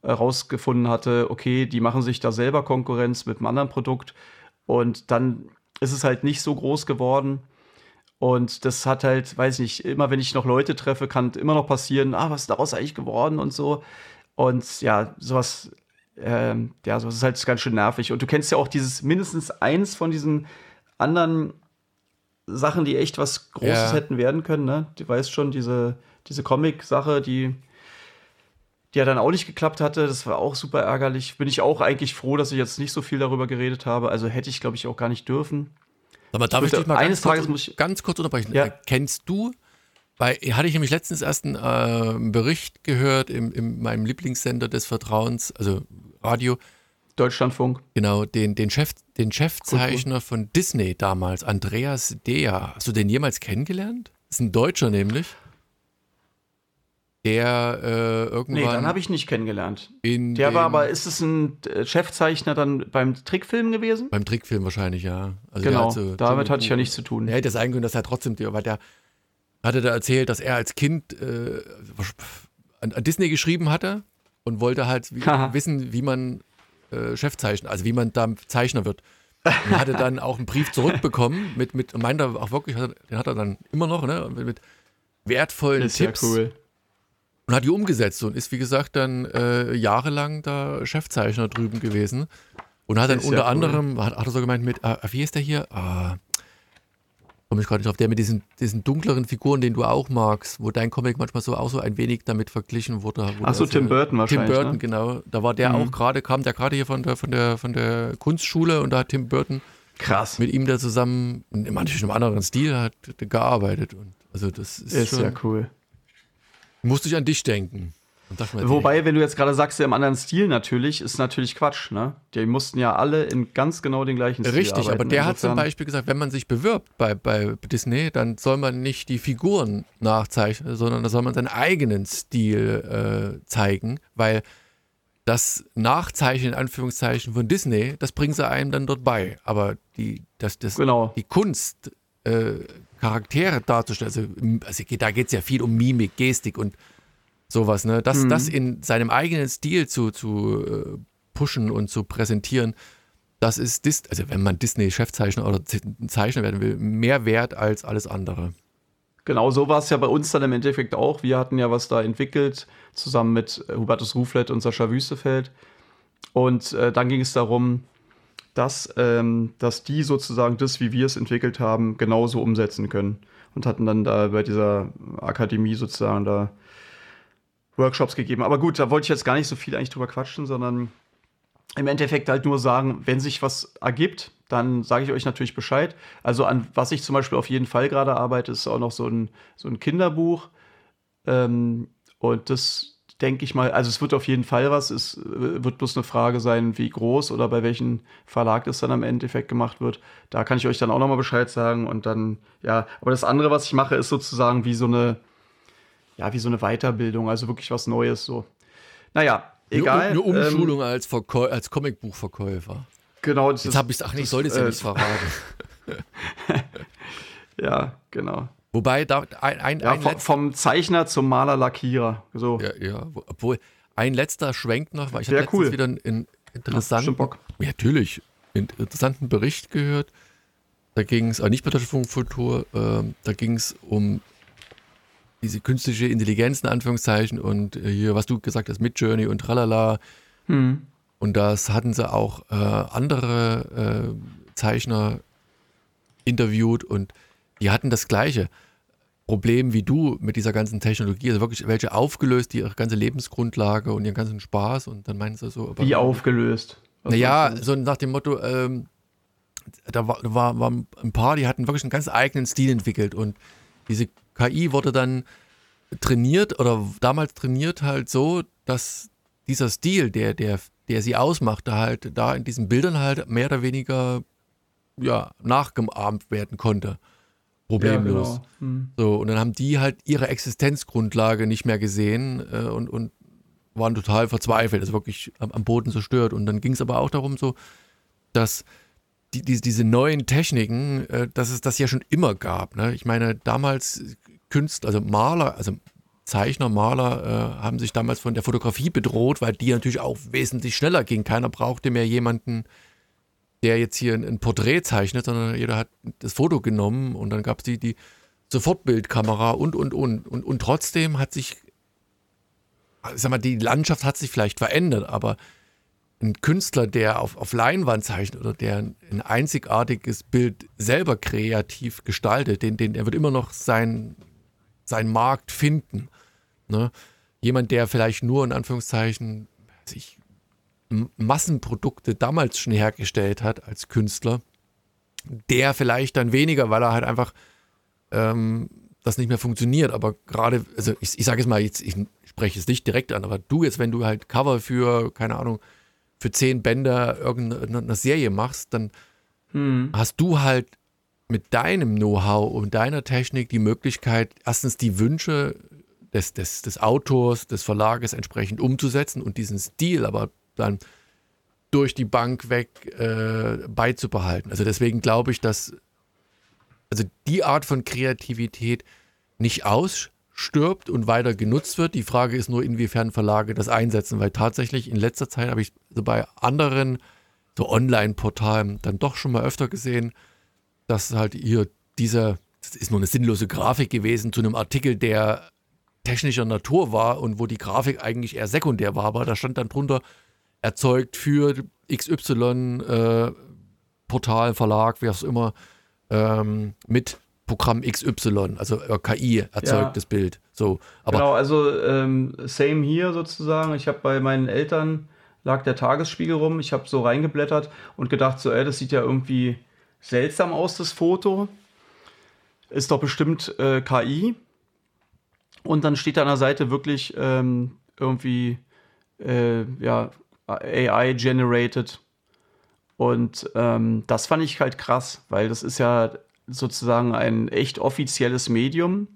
herausgefunden hatte, okay, die machen sich da selber Konkurrenz mit einem anderen Produkt und dann ist es halt nicht so groß geworden. Und das hat halt, weiß ich nicht, immer wenn ich noch Leute treffe, kann immer noch passieren, ah, was ist daraus eigentlich geworden und so. Und ja, sowas, ähm, ja, sowas ist halt ganz schön nervig. Und du kennst ja auch dieses mindestens eins von diesen anderen Sachen, die echt was Großes ja. hätten werden können, ne? Du weißt schon, diese, diese Comic-Sache, die, die ja dann auch nicht geklappt hatte, das war auch super ärgerlich. Bin ich auch eigentlich froh, dass ich jetzt nicht so viel darüber geredet habe. Also hätte ich, glaube ich, auch gar nicht dürfen. Aber darf ich, ich dich mal eines ganz, Tages kurz, ich, ganz kurz unterbrechen? Ja. Kennst du, weil hatte ich nämlich letztens erst einen äh, Bericht gehört in, in meinem Lieblingssender des Vertrauens, also Radio, Deutschlandfunk. Genau, den, den, Chef, den Chefzeichner von Disney damals, Andreas Dea. Hast du den jemals kennengelernt? Das ist ein Deutscher nämlich. der äh, irgendwann. Nee, dann habe ich nicht kennengelernt. der war aber, ist es ein äh, Chefzeichner dann beim Trickfilm gewesen? Beim Trickfilm wahrscheinlich, ja. Also genau, so, damit hatte ich ja nichts zu tun. Er hätte sein können, dass er trotzdem, weil der hatte da erzählt, dass er als Kind äh, an, an, Disney geschrieben hatte und wollte halt wie, [LAUGHS] wissen, wie man äh, Chefzeichner, also wie man da Zeichner wird. Und hatte dann auch einen Brief zurückbekommen mit, mit meinte auch wirklich, den hat er dann immer noch, ne, mit, wertvollen ist Tipps. Ja cool und hat die umgesetzt und ist, wie gesagt, dann äh, jahrelang da Chefzeichner drüben gewesen. Und hat dann unter cool. anderem, hat, hat, er so gemeint mit, ah, wie ist der hier? Ah, komme ich gerade nicht drauf, der mit diesen, diesen dunkleren Figuren, den du auch magst, wo dein Comic manchmal so auch so ein wenig damit verglichen wurde. Achso, Tim Burton wahrscheinlich. Tim Burton, ne? genau. Da war der mhm. auch gerade, kam der gerade hier von der, von, der, von der Kunstschule und da hat Tim Burton Krass. mit ihm da zusammen, in einem anderen Stil, hat gearbeitet. Und also das ist, ist schon, ja cool. Musste ich an dich denken. Wobei, wenn du jetzt gerade sagst, ja, im anderen Stil natürlich, ist natürlich Quatsch, ne? Die mussten ja alle in ganz genau den gleichen Stil Richtig, arbeiten. aber der Insofern hat zum Beispiel gesagt, wenn man sich bewirbt bei, bei Disney, dann soll man nicht die Figuren nachzeichnen, sondern da soll man seinen eigenen Stil äh, zeigen, weil das Nachzeichnen in Anführungszeichen von Disney, das bringen sie einem dann dort bei. Aber die, das, das, genau. die Kunst, äh, Charaktere darzustellen. Also, also da geht es ja viel um Mimik, Gestik und sowas. Ne? Das, mhm. das in seinem eigenen Stil zu, zu äh, pushen und zu präsentieren, das ist, Dis also wenn man Disney-Chefzeichner oder Zeichner werden will, mehr wert als alles andere. Genau, so war es ja bei uns dann im Endeffekt auch. Wir hatten ja was da entwickelt, zusammen mit Hubertus Ruflet und Sascha Wüstefeld. Und äh, dann ging es darum, dass, ähm, dass die sozusagen das, wie wir es entwickelt haben, genauso umsetzen können. Und hatten dann da bei dieser Akademie sozusagen da Workshops gegeben. Aber gut, da wollte ich jetzt gar nicht so viel eigentlich drüber quatschen, sondern im Endeffekt halt nur sagen, wenn sich was ergibt, dann sage ich euch natürlich Bescheid. Also an was ich zum Beispiel auf jeden Fall gerade arbeite, ist auch noch so ein, so ein Kinderbuch. Ähm, und das denke ich mal, also es wird auf jeden Fall was, es äh, wird bloß eine Frage sein, wie groß oder bei welchem Verlag das dann am Endeffekt gemacht wird. Da kann ich euch dann auch nochmal Bescheid sagen und dann, ja, aber das andere, was ich mache, ist sozusagen wie so eine, ja, wie so eine Weiterbildung, also wirklich was Neues so. Naja, egal. Eine, eine Umschulung ähm, als, Verkäu als Comicbuchverkäufer. Genau. Das Jetzt habe ich es, ach ich sollte es ja nicht verraten. [LAUGHS] ja, genau. Wobei, da ein, ein, ja, ein vom, vom, Zeichner zum Maler, Lackierer. So. Ja, ja, obwohl ein letzter Schwenk noch, weil ich habe cool. wieder einen interessanten, ja, natürlich, interessanten Bericht gehört. Da ging es, aber nicht bei der Funkkultur, äh, da ging es um diese künstliche Intelligenz in Anführungszeichen und äh, hier, was du gesagt hast, mit Journey und tralala. Hm. Und das hatten sie auch äh, andere äh, Zeichner interviewt und die hatten das Gleiche. Problem wie du mit dieser ganzen Technologie, also wirklich welche aufgelöst, die ihre ganze Lebensgrundlage und ihren ganzen Spaß und dann meinen sie so. Aber, wie aufgelöst? naja, so nach dem Motto, ähm, da war, war, war ein paar, die hatten wirklich einen ganz eigenen Stil entwickelt und diese KI wurde dann trainiert oder damals trainiert halt so, dass dieser Stil, der, der, der sie ausmachte, halt da in diesen Bildern halt mehr oder weniger ja, nachgeahmt werden konnte problemlos. Ja, genau. hm. So, und dann haben die halt ihre Existenzgrundlage nicht mehr gesehen äh, und, und waren total verzweifelt, also wirklich am, am Boden zerstört. Und dann ging es aber auch darum, so, dass die, die, diese neuen Techniken, äh, dass es das ja schon immer gab. Ne? Ich meine, damals Künstler, also Maler, also Zeichner, Maler äh, haben sich damals von der Fotografie bedroht, weil die natürlich auch wesentlich schneller ging. Keiner brauchte mehr jemanden, der jetzt hier ein, Porträt zeichnet, sondern jeder hat das Foto genommen und dann gab es die, die Sofortbildkamera und, und, und, und. Und trotzdem hat sich, ich sag mal, die Landschaft hat sich vielleicht verändert, aber ein Künstler, der auf, auf Leinwand zeichnet oder der ein einzigartiges Bild selber kreativ gestaltet, den, den, der wird immer noch sein, seinen Markt finden. Ne? Jemand, der vielleicht nur in Anführungszeichen sich Massenprodukte damals schon hergestellt hat als Künstler, der vielleicht dann weniger, weil er halt einfach ähm, das nicht mehr funktioniert. Aber gerade, also ich, ich sage es mal, jetzt, ich spreche es nicht direkt an, aber du jetzt, wenn du halt Cover für, keine Ahnung, für zehn Bänder irgendeine Serie machst, dann hm. hast du halt mit deinem Know-how und deiner Technik die Möglichkeit, erstens die Wünsche des, des, des Autors, des Verlages entsprechend umzusetzen und diesen Stil aber dann durch die Bank weg äh, beizubehalten. Also deswegen glaube ich, dass also die Art von Kreativität nicht ausstirbt und weiter genutzt wird. Die Frage ist nur, inwiefern Verlage das einsetzen, weil tatsächlich in letzter Zeit habe ich so bei anderen so Online-Portalen dann doch schon mal öfter gesehen, dass halt hier dieser, das ist nur eine sinnlose Grafik gewesen zu einem Artikel, der technischer Natur war und wo die Grafik eigentlich eher sekundär war, aber da stand dann drunter, erzeugt für XY äh, Portal, Verlag, wie auch immer, ähm, mit Programm XY, also äh, KI erzeugt ja. das Bild. So, aber genau, also ähm, same hier sozusagen. Ich habe bei meinen Eltern lag der Tagesspiegel rum. Ich habe so reingeblättert und gedacht, so, ey, das sieht ja irgendwie seltsam aus, das Foto. Ist doch bestimmt äh, KI. Und dann steht da an der Seite wirklich ähm, irgendwie äh, ja, AI generated. Und ähm, das fand ich halt krass, weil das ist ja sozusagen ein echt offizielles Medium.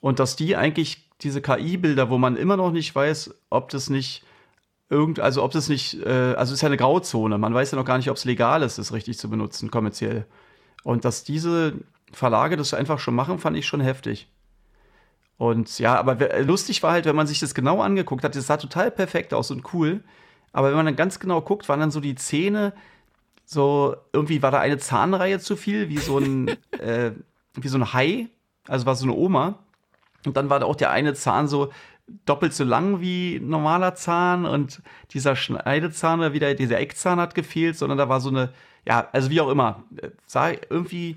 Und dass die eigentlich diese KI-Bilder, wo man immer noch nicht weiß, ob das nicht irgend, also ob das nicht, äh, also es ist ja eine Grauzone. Man weiß ja noch gar nicht, ob es legal ist, das richtig zu benutzen, kommerziell. Und dass diese Verlage das einfach schon machen, fand ich schon heftig. Und ja, aber lustig war halt, wenn man sich das genau angeguckt hat, das sah total perfekt aus und cool. Aber wenn man dann ganz genau guckt, waren dann so die Zähne, so irgendwie war da eine Zahnreihe zu viel, wie so ein, [LAUGHS] äh, wie so ein Hai, also war so eine Oma. Und dann war da auch der eine Zahn so doppelt so lang wie normaler Zahn und dieser Schneidezahn oder wieder dieser Eckzahn hat gefehlt, sondern da war so eine, ja, also wie auch immer, sah irgendwie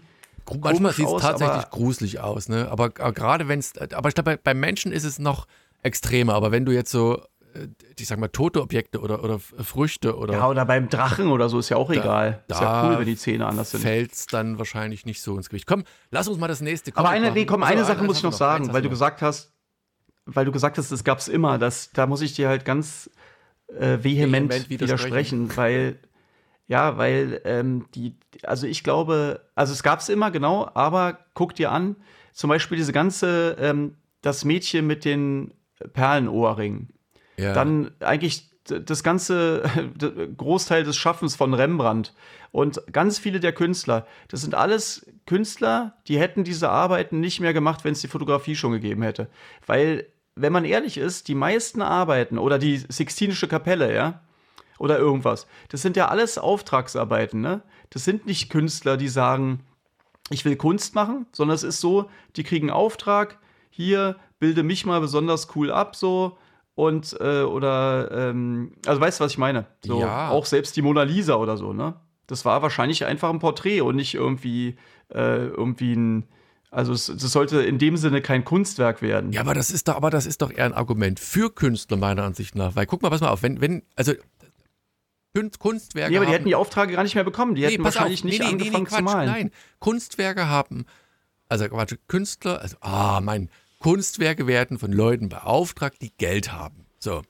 Manchmal sieht es tatsächlich gruselig aus, ne? Aber, aber gerade wenn es, aber ich glaube, bei, bei Menschen ist es noch extremer. Aber wenn du jetzt so äh, ich sag mal, tote Objekte oder, oder Früchte oder. Ja, oder beim Drachen oder so ist ja auch da, egal. Da ist ja cool, wenn die Zähne anders sind. Fällt es dann wahrscheinlich nicht so ins Gewicht. Komm, lass uns mal das nächste Aber eine, nee, komm, eine also, Sache muss ich noch sagen, weil du gesagt hast, weil du gesagt hast, das gab es immer. Das, da muss ich dir halt ganz äh, vehement, vehement widersprechen. widersprechen, weil ja, weil ähm, die, also ich glaube, also es gab es immer, genau, aber guck dir an, zum Beispiel diese ganze, ähm, das Mädchen mit den Perlenohrringen. Ja. Dann eigentlich das ganze [LAUGHS] Großteil des Schaffens von Rembrandt und ganz viele der Künstler, das sind alles Künstler, die hätten diese Arbeiten nicht mehr gemacht, wenn es die Fotografie schon gegeben hätte. Weil, wenn man ehrlich ist, die meisten Arbeiten oder die Sixtinische Kapelle, ja, oder irgendwas, das sind ja alles Auftragsarbeiten, ne? Das sind nicht Künstler, die sagen, ich will Kunst machen, sondern es ist so, die kriegen Auftrag, hier bilde mich mal besonders cool ab, so und äh, oder ähm, also weißt du, was ich meine? So ja. auch selbst die Mona Lisa oder so, ne? Das war wahrscheinlich einfach ein Porträt und nicht irgendwie äh, irgendwie ein also es, es, sollte in dem Sinne kein Kunstwerk werden. Ja, aber das ist doch, aber das ist doch eher ein Argument für Künstler meiner Ansicht nach, weil guck mal, pass mal auf, wenn wenn also Kunstwerke. Nee, aber die haben, hätten die Aufträge gar nicht mehr bekommen. Die nee, hätten wahrscheinlich auf, nicht nee, nee, angefangen Quatsch, zu malen. Nein, Kunstwerke haben, also Quatsch, Künstler, also, ah, mein, Kunstwerke werden von Leuten beauftragt, die Geld haben. So.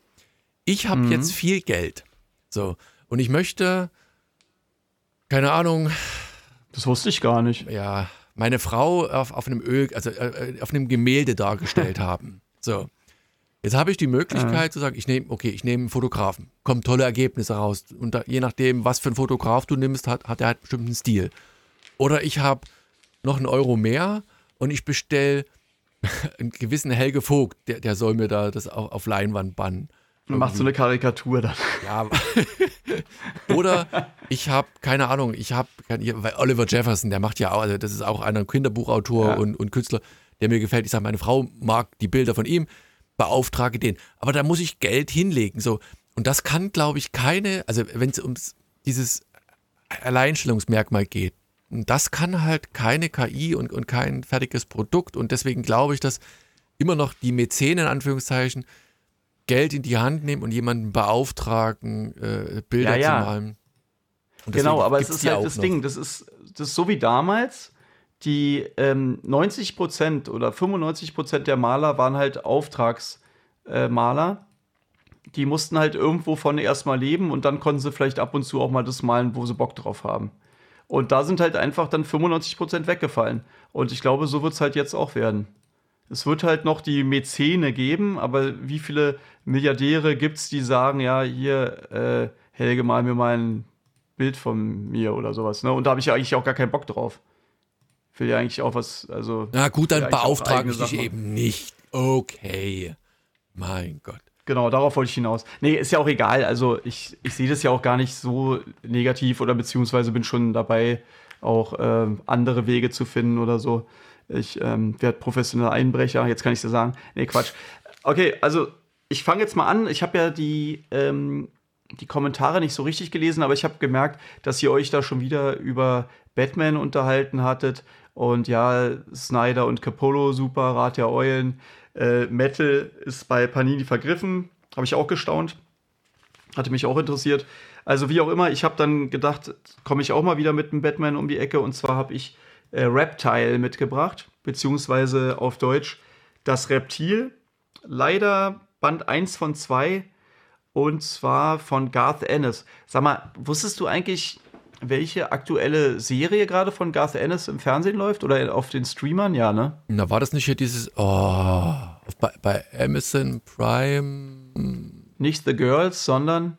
Ich habe mhm. jetzt viel Geld. So. Und ich möchte, keine Ahnung. Das wusste ich gar nicht. Ja, meine Frau auf, auf einem Öl, also äh, auf einem Gemälde dargestellt [LAUGHS] haben. So. Jetzt habe ich die Möglichkeit ja. zu sagen, ich nehme, okay, ich nehme einen Fotografen, kommen tolle Ergebnisse raus. Und da, je nachdem, was für einen Fotograf du nimmst, hat, hat er halt bestimmt einen Stil. Oder ich habe noch einen Euro mehr und ich bestelle einen gewissen Helge Vogt, der, der soll mir da das auf, auf Leinwand bannen. Du machst so eine Karikatur dann. Ja. [LAUGHS] Oder ich habe, keine Ahnung, ich habe, weil Oliver Jefferson, der macht ja auch, also das ist auch einer Kinderbuchautor ja. und, und Künstler, der mir gefällt. Ich sage, meine Frau mag die Bilder von ihm, beauftrage den. Aber da muss ich Geld hinlegen. So. Und das kann, glaube ich, keine, also wenn es um dieses Alleinstellungsmerkmal geht, das kann halt keine KI und, und kein fertiges Produkt. Und deswegen glaube ich, dass immer noch die Mäzenen, in Anführungszeichen, Geld in die Hand nehmen und jemanden beauftragen, äh, Bilder ja, ja. zu malen. Genau, aber es ist halt das noch. Ding, das ist, das ist so wie damals, die ähm, 90 Prozent oder 95 Prozent der Maler waren halt Auftragsmaler. Äh, die mussten halt irgendwo von erstmal leben und dann konnten sie vielleicht ab und zu auch mal das malen, wo sie Bock drauf haben. Und da sind halt einfach dann 95 Prozent weggefallen. Und ich glaube, so wird es halt jetzt auch werden. es wird halt noch die Mäzene geben, aber wie viele Milliardäre gibt es, die sagen, ja, hier, äh, Helge, mal mir mal ein Bild von mir oder sowas. Ne? Und da habe ich ja eigentlich auch gar keinen Bock drauf. Will ja eigentlich auch was, also. Na gut, dann beauftrage ich dich eben nicht. Okay. Mein Gott. Genau, darauf wollte ich hinaus. Nee, ist ja auch egal. Also ich, ich sehe das ja auch gar nicht so negativ oder beziehungsweise bin schon dabei, auch äh, andere Wege zu finden oder so. Ich ähm, werde professioneller Einbrecher, jetzt kann ich dir sagen. Nee, Quatsch. Okay, also ich fange jetzt mal an. Ich habe ja die, ähm, die Kommentare nicht so richtig gelesen, aber ich habe gemerkt, dass ihr euch da schon wieder über Batman unterhalten hattet. Und ja, Snyder und Capolo, super, Rat der Eulen. Äh, Metal ist bei Panini vergriffen. Habe ich auch gestaunt. Hatte mich auch interessiert. Also wie auch immer, ich habe dann gedacht, komme ich auch mal wieder mit einem Batman um die Ecke. Und zwar habe ich äh, Reptile mitgebracht, beziehungsweise auf Deutsch das Reptil. Leider Band 1 von 2 und zwar von Garth Ennis. Sag mal, wusstest du eigentlich, welche aktuelle Serie gerade von Garth Ennis im Fernsehen läuft oder auf den Streamern? Ja, ne? Na, war das nicht hier dieses, oh, bei, bei Amazon Prime? Nicht The Girls, sondern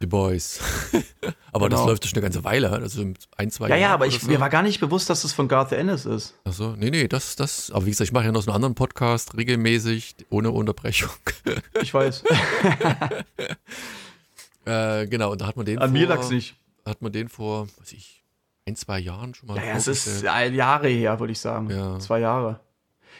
The Boys. [LAUGHS] aber genau. das läuft schon eine ganze Weile, also ein, zwei Ja, Jahre ja, aber ich, so. mir war gar nicht bewusst, dass das von Garth Ennis ist. Achso, nee, nee, das, das, aber wie gesagt, ich mache ja noch so einen anderen Podcast regelmäßig, ohne Unterbrechung. ich weiß. [LAUGHS] äh, genau, und da hat man den An vor, mir lag's nicht. Hat man den vor, weiß ich, ein, zwei Jahren schon mal. Ja, ja es ist Jahre her, würde ich sagen. Ja. Zwei Jahre.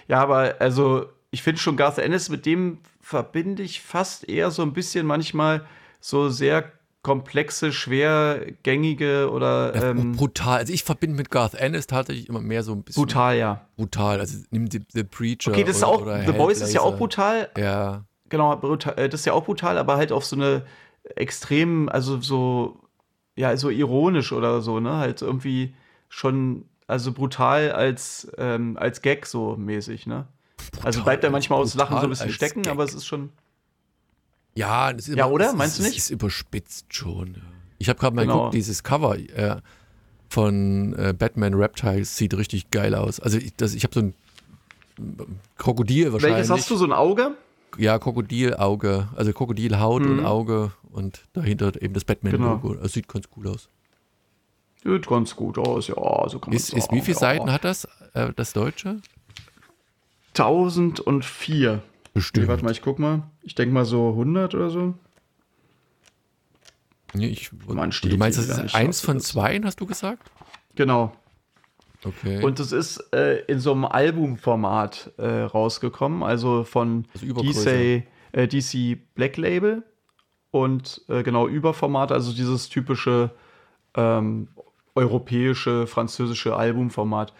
Ja, aber also, ich finde schon Garth Ennis, mit dem verbinde ich fast eher so ein bisschen manchmal so sehr komplexe, schwergängige oder ja, ähm, brutal. Also ich verbinde mit Garth Ennis tatsächlich immer mehr so ein bisschen brutal, ja. Brutal. Also nimm The, The Preacher. Okay, das ist auch The Boys ist ja auch brutal. Ja. Genau, brutal, äh, das ist ja auch brutal, aber halt auf so eine extrem, also so ja, so ironisch oder so, ne? Halt irgendwie schon also brutal als ähm, als Gag so mäßig, ne? Brutal, also bleibt er manchmal aus Lachen so ein bisschen stecken, Gag. aber es ist schon ja, ist immer, ja oder? Meinst du nicht? Es ist überspitzt schon. Ich habe gerade mal genau. geguckt, dieses Cover äh, von äh, Batman Reptiles sieht richtig geil aus. Also ich, ich habe so ein Krokodil wahrscheinlich. Welches hast du, so ein Auge? Ja, Krokodilauge. Also Krokodilhaut mhm. und Auge und dahinter eben das Batman-Logo. Genau. Das sieht ganz cool aus. Sieht ganz gut aus, ja, so kann man ist, sagen. Ist, wie viele ja. Seiten hat das, äh, das Deutsche? 1004. Bestimmt. Nee, warte mal, ich guck mal. Ich denke mal so 100 oder so. Nee, ich, Man steht du meinst, das ist eins von zwei, hast du gesagt? Genau. Okay. Und es ist äh, in so einem Albumformat äh, rausgekommen, also von also DC, äh, DC Black Label und äh, genau Überformat, also dieses typische ähm, europäische, französische Albumformat.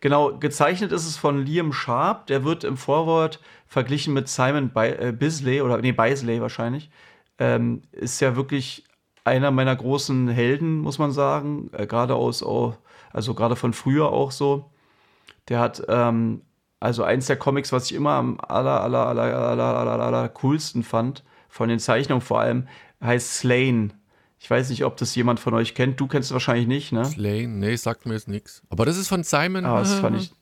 Genau, gezeichnet ist es von Liam Sharp, der wird im Vorwort verglichen mit Simon Bi äh, Bisley oder nee, Bisley wahrscheinlich. Ähm, ist ja wirklich einer meiner großen Helden, muss man sagen. Äh, gerade aus, oh, also gerade von früher auch so. Der hat ähm, also eins der Comics, was ich immer am aller, aller, aller, aller, aller, aller coolsten fand, von den Zeichnungen vor allem, heißt Slain. Ich weiß nicht, ob das jemand von euch kennt. Du kennst es wahrscheinlich nicht, ne? Slane, nee, sagt mir jetzt nichts. Aber das ist von Simon. Ah, das fand ich.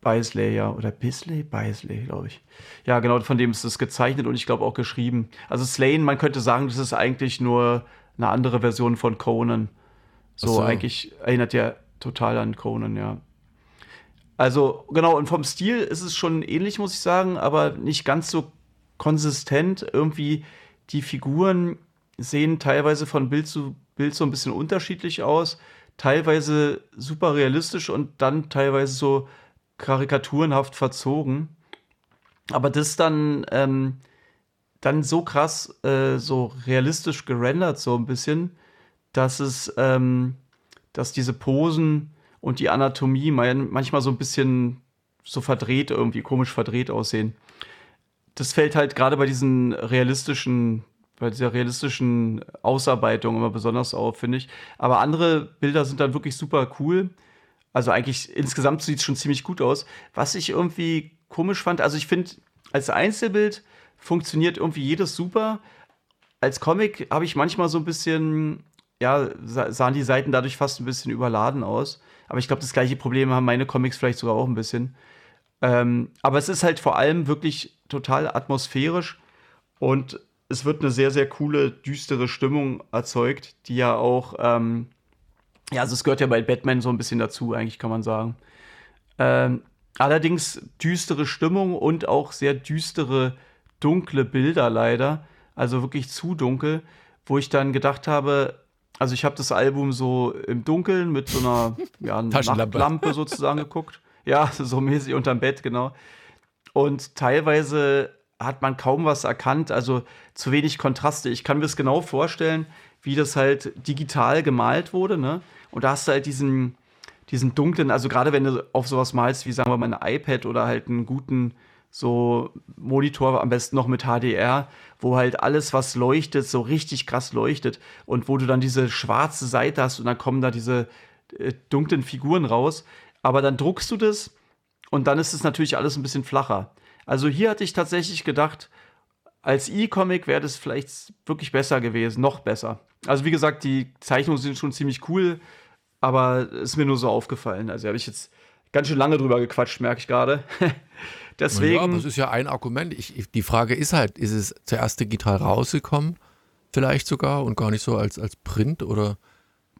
Beisley, ja. Oder Bisley? Beisley, glaube ich. Ja, genau, von dem ist es gezeichnet und ich glaube auch geschrieben. Also Slane, man könnte sagen, das ist eigentlich nur eine andere Version von Conan. So, so. eigentlich erinnert ja total an Conan, ja. Also, genau, und vom Stil ist es schon ähnlich, muss ich sagen, aber nicht ganz so konsistent. Irgendwie die Figuren sehen teilweise von Bild zu Bild so ein bisschen unterschiedlich aus, teilweise super realistisch und dann teilweise so karikaturenhaft verzogen. Aber das dann, ähm, dann so krass, äh, so realistisch gerendert, so ein bisschen, dass es, ähm, dass diese Posen und die Anatomie manchmal so ein bisschen so verdreht, irgendwie komisch verdreht aussehen. Das fällt halt gerade bei diesen realistischen bei dieser realistischen Ausarbeitung immer besonders auf, finde ich. Aber andere Bilder sind dann wirklich super cool. Also eigentlich insgesamt sieht es schon ziemlich gut aus. Was ich irgendwie komisch fand, also ich finde, als Einzelbild funktioniert irgendwie jedes super. Als Comic habe ich manchmal so ein bisschen, ja, sahen die Seiten dadurch fast ein bisschen überladen aus. Aber ich glaube, das gleiche Problem haben meine Comics vielleicht sogar auch ein bisschen. Ähm, aber es ist halt vor allem wirklich total atmosphärisch und es wird eine sehr, sehr coole, düstere Stimmung erzeugt, die ja auch, ähm, ja, also es gehört ja bei Batman so ein bisschen dazu, eigentlich kann man sagen. Ähm, allerdings düstere Stimmung und auch sehr düstere, dunkle Bilder leider, also wirklich zu dunkel, wo ich dann gedacht habe, also ich habe das Album so im Dunkeln mit so einer [LAUGHS] ja, Nachtlampe sozusagen geguckt. Ja, [LAUGHS] so mäßig unterm Bett, genau. Und teilweise hat man kaum was erkannt, also zu wenig Kontraste. Ich kann mir das genau vorstellen, wie das halt digital gemalt wurde, ne? Und da hast du halt diesen, diesen dunklen, also gerade wenn du auf sowas malst, wie sagen wir mal ein iPad oder halt einen guten so Monitor, am besten noch mit HDR, wo halt alles, was leuchtet, so richtig krass leuchtet und wo du dann diese schwarze Seite hast und dann kommen da diese äh, dunklen Figuren raus. Aber dann druckst du das und dann ist es natürlich alles ein bisschen flacher. Also hier hatte ich tatsächlich gedacht, als E-Comic wäre das vielleicht wirklich besser gewesen, noch besser. Also wie gesagt, die Zeichnungen sind schon ziemlich cool, aber ist mir nur so aufgefallen. Also habe ich jetzt ganz schön lange drüber gequatscht, merke ich gerade. [LAUGHS] Deswegen. Ja, aber es ist ja ein Argument. Ich, ich, die Frage ist halt, ist es zuerst digital rausgekommen, vielleicht sogar, und gar nicht so als, als Print oder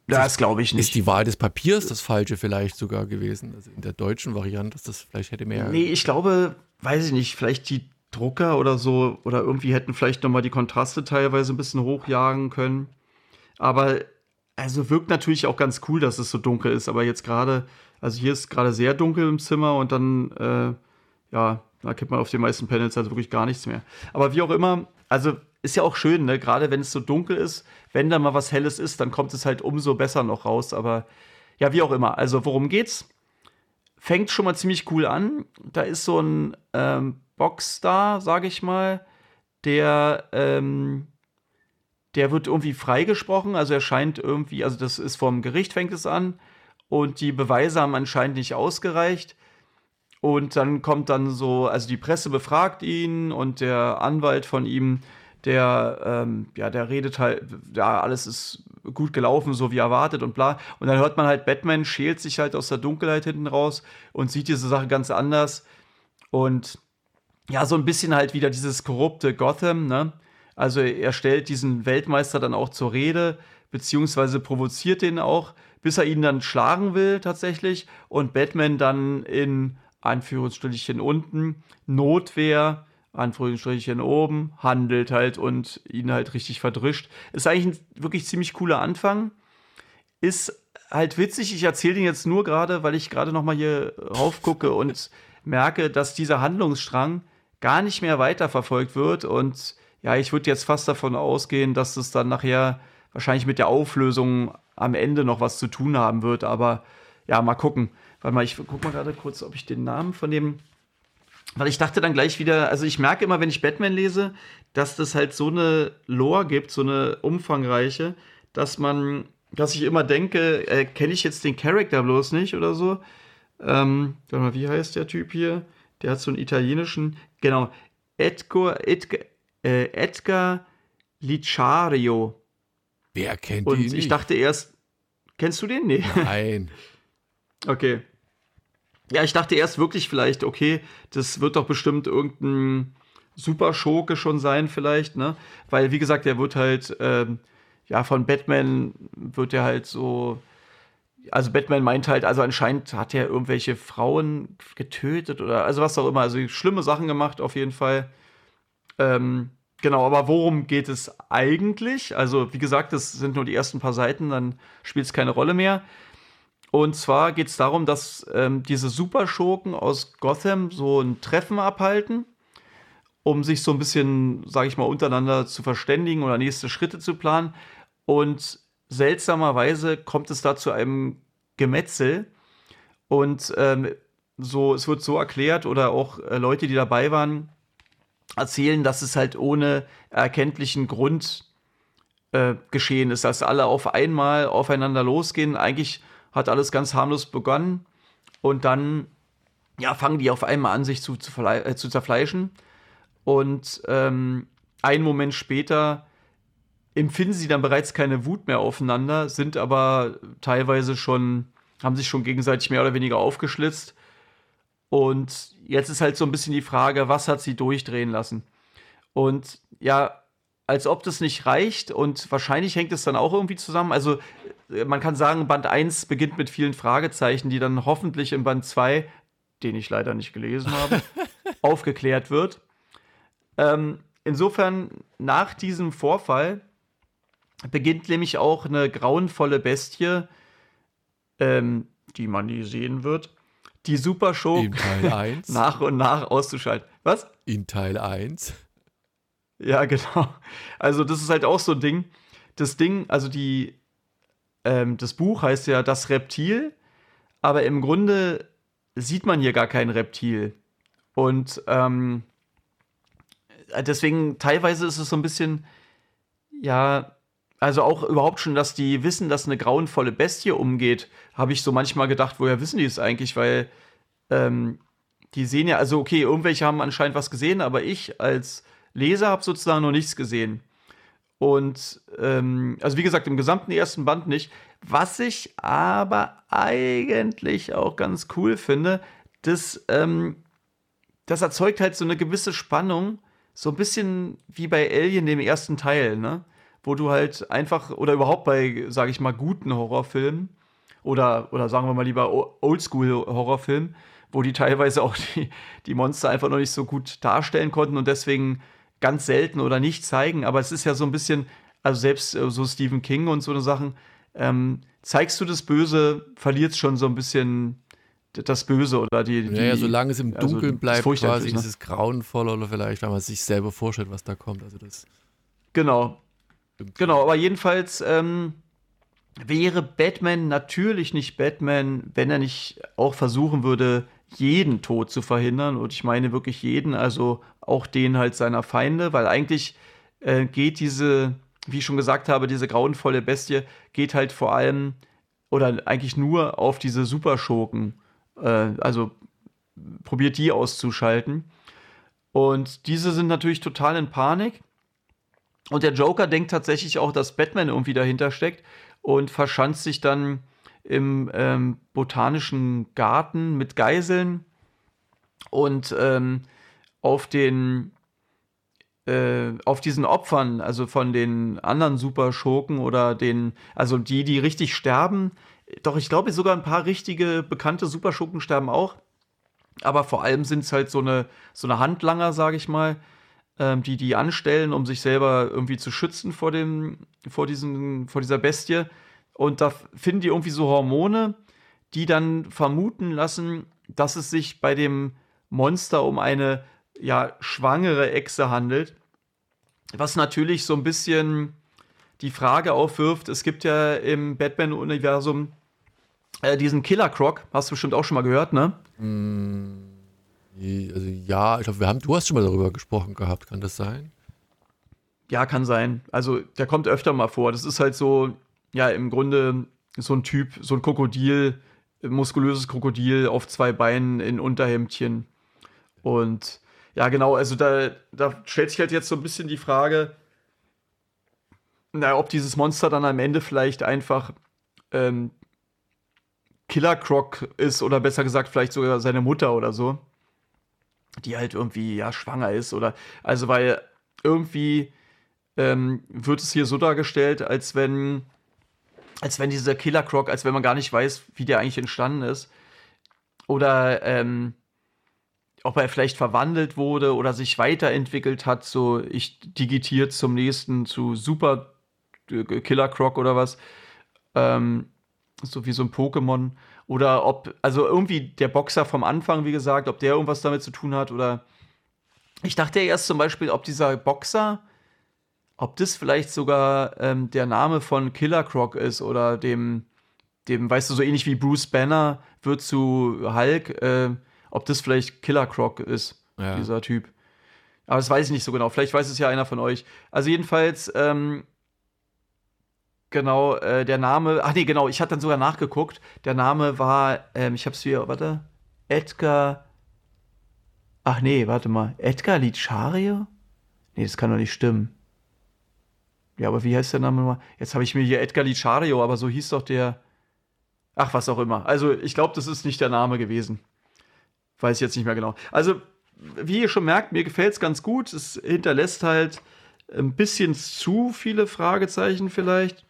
das glaube ich nicht. Ist die Wahl des Papiers das falsche vielleicht sogar gewesen? Also in der deutschen Variante, dass das vielleicht hätte mehr. Nee, ich glaube, weiß ich nicht, vielleicht die Drucker oder so, oder irgendwie hätten vielleicht nochmal die Kontraste teilweise ein bisschen hochjagen können. Aber also wirkt natürlich auch ganz cool, dass es so dunkel ist. Aber jetzt gerade, also hier ist gerade sehr dunkel im Zimmer und dann, äh, ja, da kennt man auf den meisten Panels halt wirklich gar nichts mehr. Aber wie auch immer, also ist ja auch schön, ne? Gerade wenn es so dunkel ist, wenn da mal was Helles ist, dann kommt es halt umso besser noch raus. Aber ja, wie auch immer. Also, worum geht's? Fängt schon mal ziemlich cool an. Da ist so ein ähm, Boxstar, sage ich mal, der, ähm, der wird irgendwie freigesprochen. Also, er scheint irgendwie, also, das ist vom Gericht, fängt es an. Und die Beweise haben anscheinend nicht ausgereicht. Und dann kommt dann so, also die Presse befragt ihn und der Anwalt von ihm der, ähm, ja, der redet halt, ja, alles ist gut gelaufen, so wie erwartet und bla. Und dann hört man halt, Batman schält sich halt aus der Dunkelheit hinten raus und sieht diese Sache ganz anders. Und ja, so ein bisschen halt wieder dieses korrupte Gotham, ne? Also er stellt diesen Weltmeister dann auch zur Rede, beziehungsweise provoziert den auch, bis er ihn dann schlagen will tatsächlich. Und Batman dann in Anführungsstrichen unten Notwehr Anführungsstrichen oben, handelt halt und ihn halt richtig verdrischt. Ist eigentlich ein wirklich ziemlich cooler Anfang. Ist halt witzig, ich erzähle den jetzt nur gerade, weil ich gerade noch mal hier raufgucke [LAUGHS] und merke, dass dieser Handlungsstrang gar nicht mehr weiterverfolgt wird und ja, ich würde jetzt fast davon ausgehen, dass es dann nachher wahrscheinlich mit der Auflösung am Ende noch was zu tun haben wird, aber ja, mal gucken. Warte mal, ich guck mal gerade kurz, ob ich den Namen von dem weil ich dachte dann gleich wieder, also ich merke immer, wenn ich Batman lese, dass das halt so eine Lore gibt, so eine umfangreiche, dass man, dass ich immer denke, äh, kenne ich jetzt den Charakter bloß nicht oder so. Ähm, warte mal, wie heißt der Typ hier? Der hat so einen italienischen, genau, Edgar, Edgar, äh, Edgar Licario. Wer kennt Und ihn? Und ich dachte erst, kennst du den? Nee. Nein. [LAUGHS] okay. Ja, ich dachte erst wirklich vielleicht, okay, das wird doch bestimmt irgendein Super-Schurke schon sein, vielleicht, ne? Weil, wie gesagt, der wird halt, ähm, ja, von Batman wird er halt so. Also Batman meint halt, also anscheinend hat er irgendwelche Frauen getötet oder also was auch immer, also schlimme Sachen gemacht auf jeden Fall. Ähm, genau, aber worum geht es eigentlich? Also wie gesagt, das sind nur die ersten paar Seiten, dann spielt es keine Rolle mehr. Und zwar geht es darum, dass ähm, diese Superschurken aus Gotham so ein Treffen abhalten, um sich so ein bisschen, sage ich mal, untereinander zu verständigen oder nächste Schritte zu planen. Und seltsamerweise kommt es da zu einem Gemetzel. Und ähm, so, es wird so erklärt oder auch äh, Leute, die dabei waren, erzählen, dass es halt ohne erkenntlichen Grund äh, geschehen ist, dass alle auf einmal aufeinander losgehen. Eigentlich hat alles ganz harmlos begonnen und dann ja, fangen die auf einmal an, sich zu, zu, äh, zu zerfleischen. Und ähm, einen Moment später empfinden sie dann bereits keine Wut mehr aufeinander, sind aber teilweise schon, haben sich schon gegenseitig mehr oder weniger aufgeschlitzt. Und jetzt ist halt so ein bisschen die Frage, was hat sie durchdrehen lassen? Und ja, als ob das nicht reicht und wahrscheinlich hängt es dann auch irgendwie zusammen. Also äh, man kann sagen, Band 1 beginnt mit vielen Fragezeichen, die dann hoffentlich in Band 2, den ich leider nicht gelesen habe, [LAUGHS] aufgeklärt wird. Ähm, insofern, nach diesem Vorfall beginnt nämlich auch eine grauenvolle Bestie, ähm, die man nie sehen wird, die Super Show [LAUGHS] nach und nach auszuschalten. Was? In Teil 1. Ja, [LAUGHS] genau. Also, das ist halt auch so ein Ding. Das Ding, also die, ähm, das Buch heißt ja Das Reptil, aber im Grunde sieht man hier gar kein Reptil. Und ähm, deswegen, teilweise ist es so ein bisschen, ja, also auch überhaupt schon, dass die wissen, dass eine grauenvolle Bestie umgeht, habe ich so manchmal gedacht, woher wissen die es eigentlich? Weil ähm, die sehen ja, also okay, irgendwelche haben anscheinend was gesehen, aber ich als Leser habe sozusagen noch nichts gesehen. Und ähm, also wie gesagt, im gesamten ersten Band nicht. Was ich aber eigentlich auch ganz cool finde, das, ähm, das erzeugt halt so eine gewisse Spannung, so ein bisschen wie bei Alien dem ersten Teil, ne? Wo du halt einfach, oder überhaupt bei, sage ich mal, guten Horrorfilmen, oder, oder sagen wir mal lieber Oldschool-Horrorfilmen, wo die teilweise auch die, die Monster einfach noch nicht so gut darstellen konnten und deswegen ganz selten oder nicht zeigen, aber es ist ja so ein bisschen, also selbst äh, so Stephen King und so eine Sachen, ähm, zeigst du das Böse, verliert schon so ein bisschen das Böse oder die. die ja, solange es im also Dunkeln also, bleibt, quasi ist, ne? ist es grauenvoll oder vielleicht, wenn man sich selber vorstellt, was da kommt. Also das. Genau. Genau, aber jedenfalls ähm, wäre Batman natürlich nicht Batman, wenn er nicht auch versuchen würde, jeden Tod zu verhindern. Und ich meine wirklich jeden, also auch den halt seiner Feinde, weil eigentlich äh, geht diese, wie ich schon gesagt habe, diese grauenvolle Bestie geht halt vor allem oder eigentlich nur auf diese Superschurken, äh, also probiert die auszuschalten. Und diese sind natürlich total in Panik. Und der Joker denkt tatsächlich auch, dass Batman irgendwie dahinter steckt und verschanzt sich dann im ähm, botanischen Garten mit Geiseln und ähm, auf den äh, auf diesen Opfern, also von den anderen Superschurken oder den, also die, die richtig sterben, doch ich glaube sogar ein paar richtige bekannte Superschurken sterben auch, aber vor allem sind es halt so eine so eine Handlanger, sage ich mal, ähm, die die anstellen, um sich selber irgendwie zu schützen vor dem vor diesen vor dieser Bestie und da finden die irgendwie so Hormone, die dann vermuten lassen, dass es sich bei dem Monster um eine ja, schwangere Echse handelt. Was natürlich so ein bisschen die Frage aufwirft, es gibt ja im Batman-Universum äh, diesen Killer Croc, hast du bestimmt auch schon mal gehört, ne? Mm, also ja, ich glaube, wir haben, du hast schon mal darüber gesprochen gehabt, kann das sein? Ja, kann sein. Also der kommt öfter mal vor. Das ist halt so ja im Grunde so ein Typ, so ein Krokodil, muskulöses Krokodil auf zwei Beinen in Unterhemdchen. Und ja, genau, also da, da stellt sich halt jetzt so ein bisschen die Frage, na, ob dieses Monster dann am Ende vielleicht einfach ähm, Killer Croc ist oder besser gesagt vielleicht sogar seine Mutter oder so, die halt irgendwie ja schwanger ist oder also weil irgendwie ähm, wird es hier so dargestellt, als wenn als wenn dieser Killer Croc, als wenn man gar nicht weiß, wie der eigentlich entstanden ist. Oder ähm, ob er vielleicht verwandelt wurde oder sich weiterentwickelt hat, so ich digitiert zum nächsten zu Super äh, Killer Croc oder was. Ähm, so wie so ein Pokémon. Oder ob, also irgendwie der Boxer vom Anfang, wie gesagt, ob der irgendwas damit zu tun hat oder. Ich dachte ja erst zum Beispiel, ob dieser Boxer ob das vielleicht sogar ähm, der Name von Killer Croc ist oder dem, dem, weißt du, so ähnlich wie Bruce Banner wird zu Hulk, äh, ob das vielleicht Killer Croc ist, ja. dieser Typ. Aber das weiß ich nicht so genau. Vielleicht weiß es ja einer von euch. Also jedenfalls, ähm, genau, äh, der Name, ach nee, genau, ich hatte dann sogar nachgeguckt. Der Name war, ähm, ich hab's hier, warte, Edgar, ach nee, warte mal, Edgar Lichario? Nee, das kann doch nicht stimmen. Ja, aber wie heißt der Name nochmal? Jetzt habe ich mir hier Edgar Lichario, aber so hieß doch der. Ach, was auch immer. Also, ich glaube, das ist nicht der Name gewesen. weiß ich jetzt nicht mehr genau. Also, wie ihr schon merkt, mir gefällt es ganz gut. Es hinterlässt halt ein bisschen zu viele Fragezeichen vielleicht.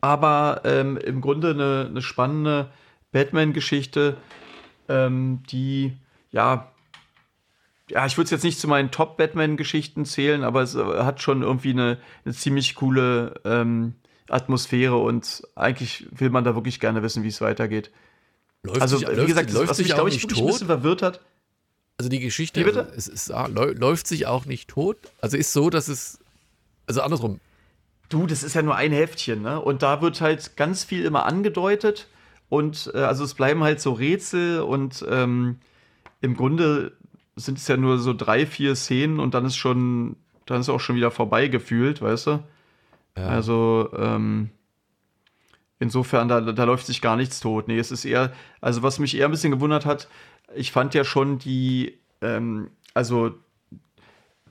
Aber ähm, im Grunde eine, eine spannende Batman-Geschichte, ähm, die, ja, ja, ich würde es jetzt nicht zu meinen Top-Batman-Geschichten zählen, aber es äh, hat schon irgendwie eine, eine ziemlich coole ähm, Atmosphäre und eigentlich will man da wirklich gerne wissen, wie es weitergeht. Läuft also, sich, wie gesagt, läuft, was mich, glaube ich, ein bisschen verwirrt hat. Also die Geschichte also, es ist, ah, läuft sich auch nicht tot. Also ist so, dass es. Also andersrum. Du, das ist ja nur ein Heftchen, ne? Und da wird halt ganz viel immer angedeutet. Und äh, also es bleiben halt so Rätsel und ähm, im Grunde sind es ja nur so drei, vier Szenen und dann ist schon, dann ist auch schon wieder vorbei gefühlt, weißt du? Ja. Also, ähm, insofern, da, da läuft sich gar nichts tot. Nee, es ist eher, also was mich eher ein bisschen gewundert hat, ich fand ja schon die, ähm, also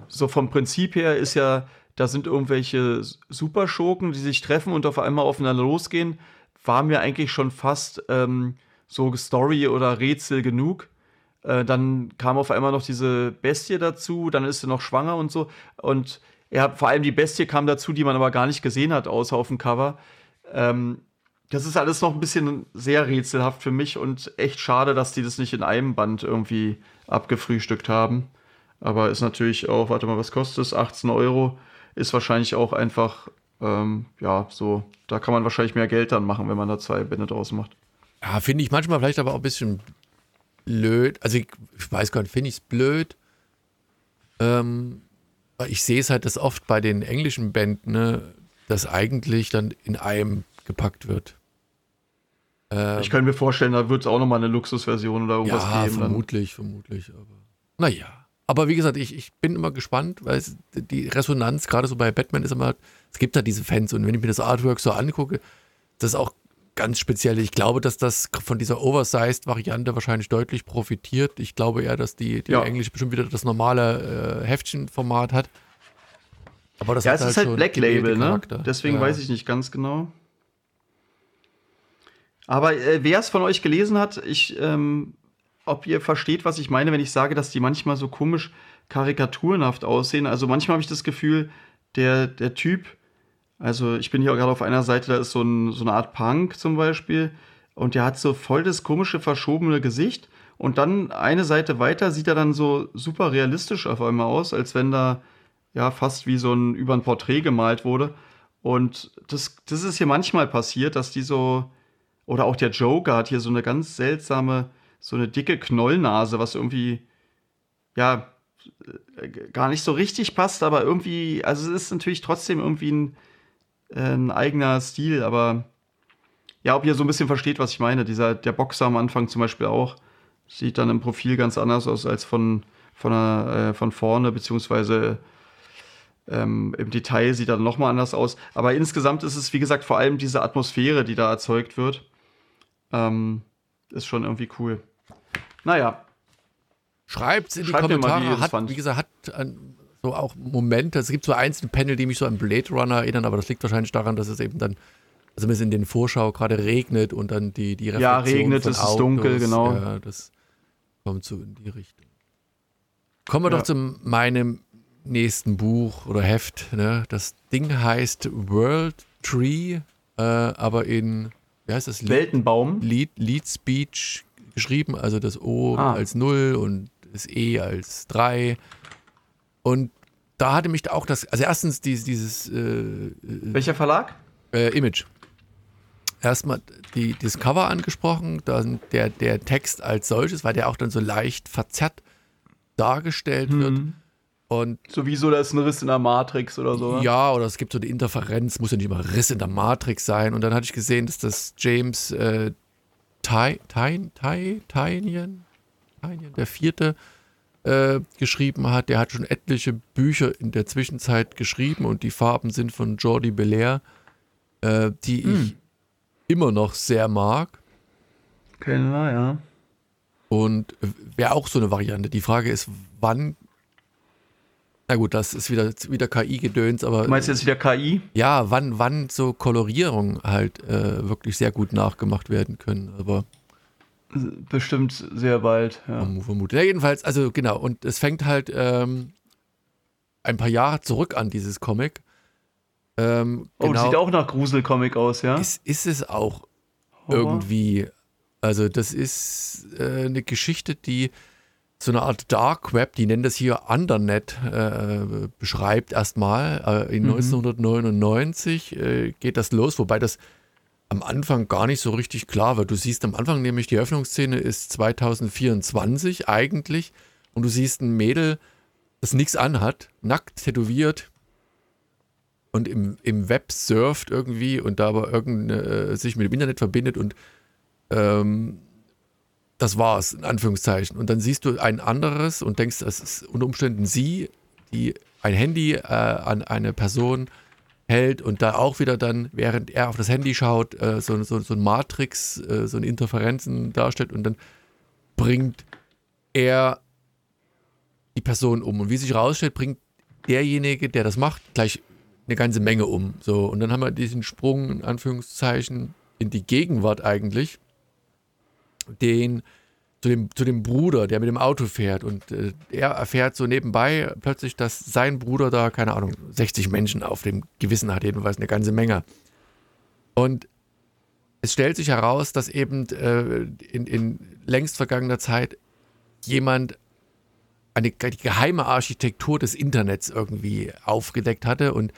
so vom Prinzip her ist ja, da sind irgendwelche Superschurken, die sich treffen und auf einmal aufeinander losgehen, war mir eigentlich schon fast ähm, so Story oder Rätsel genug. Äh, dann kam auf einmal noch diese Bestie dazu, dann ist sie noch schwanger und so. Und ja, vor allem die Bestie kam dazu, die man aber gar nicht gesehen hat, außer auf dem Cover. Ähm, das ist alles noch ein bisschen sehr rätselhaft für mich und echt schade, dass die das nicht in einem Band irgendwie abgefrühstückt haben. Aber ist natürlich auch, warte mal, was kostet es? 18 Euro. Ist wahrscheinlich auch einfach, ähm, ja, so, da kann man wahrscheinlich mehr Geld dann machen, wenn man da zwei Bände draus macht. Ja, finde ich manchmal vielleicht aber auch ein bisschen blöd. Also ich, ich weiß gar nicht, finde ich es blöd. Ähm, ich sehe es halt das oft bei den englischen Bänden, ne, dass eigentlich dann in einem gepackt wird. Ähm, ich könnte mir vorstellen, da wird es auch nochmal eine Luxusversion oder irgendwas ja, geben. Vermutlich, dann. vermutlich. Aber naja. Aber wie gesagt, ich, ich bin immer gespannt, weil es, die Resonanz, gerade so bei Batman, ist immer, es gibt da diese Fans und wenn ich mir das Artwork so angucke, das ist auch ganz speziell. Ich glaube, dass das von dieser Oversized-Variante wahrscheinlich deutlich profitiert. Ich glaube eher, dass die, die ja. Englisch bestimmt wieder das normale äh, Heftchenformat hat. Aber das ja, es halt ist halt Black Label, ne? Deswegen ja. weiß ich nicht ganz genau. Aber äh, wer es von euch gelesen hat, ich, ähm, ob ihr versteht, was ich meine, wenn ich sage, dass die manchmal so komisch karikaturenhaft aussehen. Also manchmal habe ich das Gefühl, der, der Typ, also ich bin hier gerade auf einer Seite, da ist so, ein, so eine Art Punk zum Beispiel und der hat so voll das komische, verschobene Gesicht und dann eine Seite weiter sieht er dann so super realistisch auf einmal aus, als wenn da ja fast wie so ein über ein Porträt gemalt wurde. Und das, das ist hier manchmal passiert, dass die so, oder auch der Joker hat hier so eine ganz seltsame, so eine dicke Knollnase, was irgendwie, ja, äh, gar nicht so richtig passt, aber irgendwie, also es ist natürlich trotzdem irgendwie ein, äh, ein eigener Stil, aber ja, ob ihr so ein bisschen versteht, was ich meine. Dieser, der Boxer am Anfang zum Beispiel auch, sieht dann im Profil ganz anders aus als von, von, äh, von vorne, beziehungsweise ähm, Im Detail sieht er dann nochmal anders aus. Aber insgesamt ist es, wie gesagt, vor allem diese Atmosphäre, die da erzeugt wird. Ähm, ist schon irgendwie cool. Naja. Schreibt es in die Schreibt Kommentare. Mal, wie, hat, wie gesagt, hat ein, so auch Momente. Es gibt so einzelne Panel, die mich so an Blade Runner erinnern, aber das liegt wahrscheinlich daran, dass es eben dann, also wenn es in den Vorschau gerade regnet und dann die, die Reflexion Ja, regnet, es ist dunkel, genau. Ja, das kommt so in die Richtung. Kommen wir ja. doch zu meinem nächsten Buch oder Heft. Ne? Das Ding heißt World Tree, äh, aber in wie heißt das? Weltenbaum. Lead, Lead Speech geschrieben, also das O ah. als 0 und das E als 3. Und da hatte mich auch das, also erstens dieses, dieses äh, Welcher Verlag? Äh, Image. Erstmal die, das Cover angesprochen, dann der, der Text als solches, weil der auch dann so leicht verzerrt dargestellt mhm. wird. Und Sowieso, da ist ein Riss in der Matrix oder so. Ja, oder es gibt so eine Interferenz, muss ja nicht immer Riss in der Matrix sein. Und dann hatte ich gesehen, dass das James äh, Tynion, der vierte, äh, geschrieben hat. Der hat schon etliche Bücher in der Zwischenzeit geschrieben und die Farben sind von Jordi Belair, äh, die hm. ich immer noch sehr mag. Kennen wir, ja. Und wäre auch so eine Variante. Die Frage ist, wann na gut, das ist wieder, wieder KI-Gedöns, aber. Du meinst jetzt wieder KI? Ja, wann, wann so Kolorierungen halt äh, wirklich sehr gut nachgemacht werden können. Aber Bestimmt sehr bald, ja. Vermutlich. Ja, jedenfalls, also genau, und es fängt halt ähm, ein paar Jahre zurück an, dieses Comic. Ähm, oh, genau, sieht auch nach Gruselcomic aus, ja? Ist, ist es auch Horror? irgendwie. Also, das ist äh, eine Geschichte, die so eine Art Dark Web, die nennen das hier Undernet, äh, beschreibt erstmal. Äh, in mhm. 1999 äh, geht das los, wobei das am Anfang gar nicht so richtig klar wird. Du siehst am Anfang nämlich, die Öffnungsszene ist 2024 eigentlich und du siehst ein Mädel, das nichts anhat, nackt tätowiert und im, im Web surft irgendwie und da aber irgendeine, äh, sich mit dem Internet verbindet und ähm, das war's, in Anführungszeichen. Und dann siehst du ein anderes und denkst, es ist unter Umständen sie, die ein Handy äh, an eine Person hält und da auch wieder dann, während er auf das Handy schaut, äh, so, so, so ein Matrix, äh, so ein Interferenzen darstellt und dann bringt er die Person um. Und wie sich herausstellt, bringt derjenige, der das macht, gleich eine ganze Menge um. So, und dann haben wir diesen Sprung, in Anführungszeichen, in die Gegenwart eigentlich den zu dem, zu dem Bruder, der mit dem Auto fährt. Und äh, er erfährt so nebenbei plötzlich, dass sein Bruder da, keine Ahnung, 60 Menschen auf dem Gewissen hat, jedenfalls eine ganze Menge. Und es stellt sich heraus, dass eben äh, in, in längst vergangener Zeit jemand eine die geheime Architektur des Internets irgendwie aufgedeckt hatte und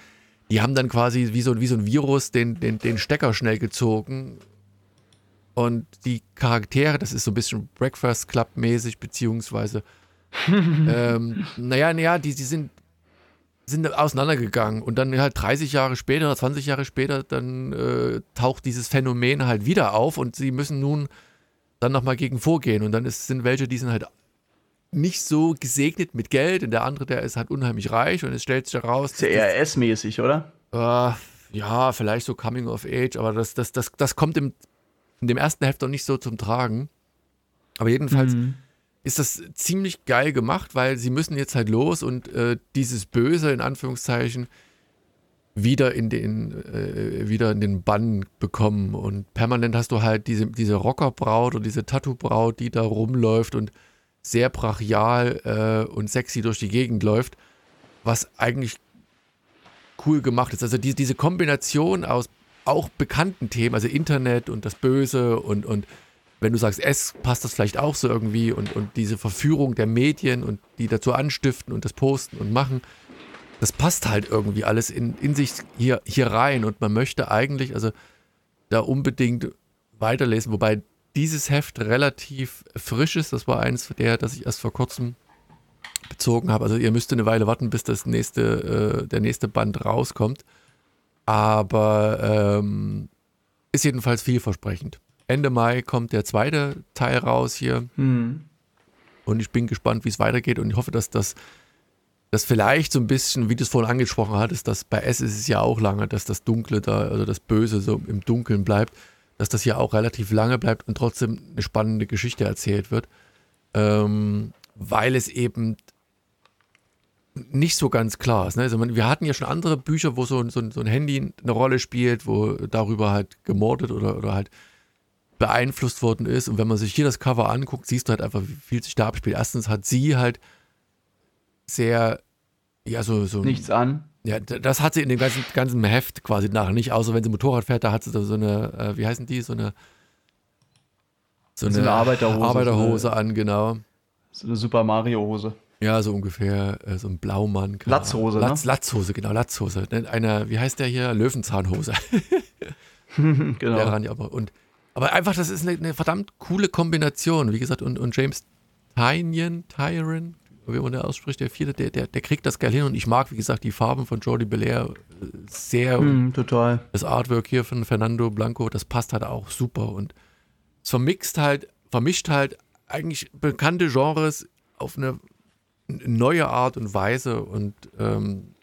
die haben dann quasi wie so, wie so ein Virus den, den, den Stecker schnell gezogen und die Charaktere, das ist so ein bisschen Breakfast Club-mäßig, beziehungsweise, [LAUGHS] ähm, naja, naja, die, die sind, sind auseinandergegangen und dann halt 30 Jahre später oder 20 Jahre später, dann äh, taucht dieses Phänomen halt wieder auf und sie müssen nun dann nochmal gegen vorgehen. Und dann ist, sind welche, die sind halt nicht so gesegnet mit Geld und der andere, der ist halt unheimlich reich und es stellt sich heraus. Ist ja RS-mäßig, oder? Äh, ja, vielleicht so Coming of Age, aber das, das, das, das kommt im in dem ersten Heft noch nicht so zum Tragen. Aber jedenfalls mhm. ist das ziemlich geil gemacht, weil sie müssen jetzt halt los und äh, dieses Böse in Anführungszeichen wieder in den äh, wieder in den Bann bekommen und permanent hast du halt diese diese Rockerbraut und diese Tattoo-Braut, die da rumläuft und sehr brachial äh, und sexy durch die Gegend läuft, was eigentlich cool gemacht ist. Also die, diese Kombination aus auch bekannten Themen, also Internet und das Böse und, und wenn du sagst S, passt das vielleicht auch so irgendwie und, und diese Verführung der Medien und die dazu anstiften und das posten und machen, das passt halt irgendwie alles in, in sich hier, hier rein und man möchte eigentlich also da unbedingt weiterlesen, wobei dieses Heft relativ frisch ist, das war eins der, das ich erst vor kurzem bezogen habe, also ihr müsst eine Weile warten, bis das nächste, äh, der nächste Band rauskommt. Aber ähm, ist jedenfalls vielversprechend. Ende Mai kommt der zweite Teil raus hier. Mhm. Und ich bin gespannt, wie es weitergeht. Und ich hoffe, dass das, das vielleicht so ein bisschen, wie du es vorhin angesprochen hattest, dass bei S ist es ja auch lange, dass das Dunkle da, also das Böse so im Dunkeln bleibt, dass das hier auch relativ lange bleibt und trotzdem eine spannende Geschichte erzählt wird. Ähm, weil es eben nicht so ganz klar ist. Ne? Also wir hatten ja schon andere Bücher, wo so, so, so, ein Handy eine Rolle spielt, wo darüber halt gemordet oder, oder halt beeinflusst worden ist. Und wenn man sich hier das Cover anguckt, siehst du halt einfach, wie viel sich da abspielt. Erstens hat sie halt sehr, ja, so. so Nichts an. Ja, das hat sie in dem ganzen, ganzen Heft quasi nachher nicht, außer wenn sie Motorrad fährt, da hat sie da so eine, äh, wie heißen die, so eine, so eine, so eine Arbeiterhose, Arbeiterhose so eine, an, genau. So eine Super Mario Hose. Ja, so ungefähr, äh, so ein Blaumann. Latzhose, ne? Latz, Latzhose, genau, Latzhose. Eine, wie heißt der hier? Löwenzahnhose. [LAUGHS] genau. Der aber, und, aber einfach, das ist eine, eine, verdammt coole Kombination. Wie gesagt, und, und James Tynion, Tyron, wie man der ausspricht, der vierte, der, der, der kriegt das geil hin. Und ich mag, wie gesagt, die Farben von Jordi Belair äh, sehr. Mm, total. Das Artwork hier von Fernando Blanco, das passt halt auch super. Und es vermixt halt, vermischt halt eigentlich bekannte Genres auf eine neue Art und Weise und ähm,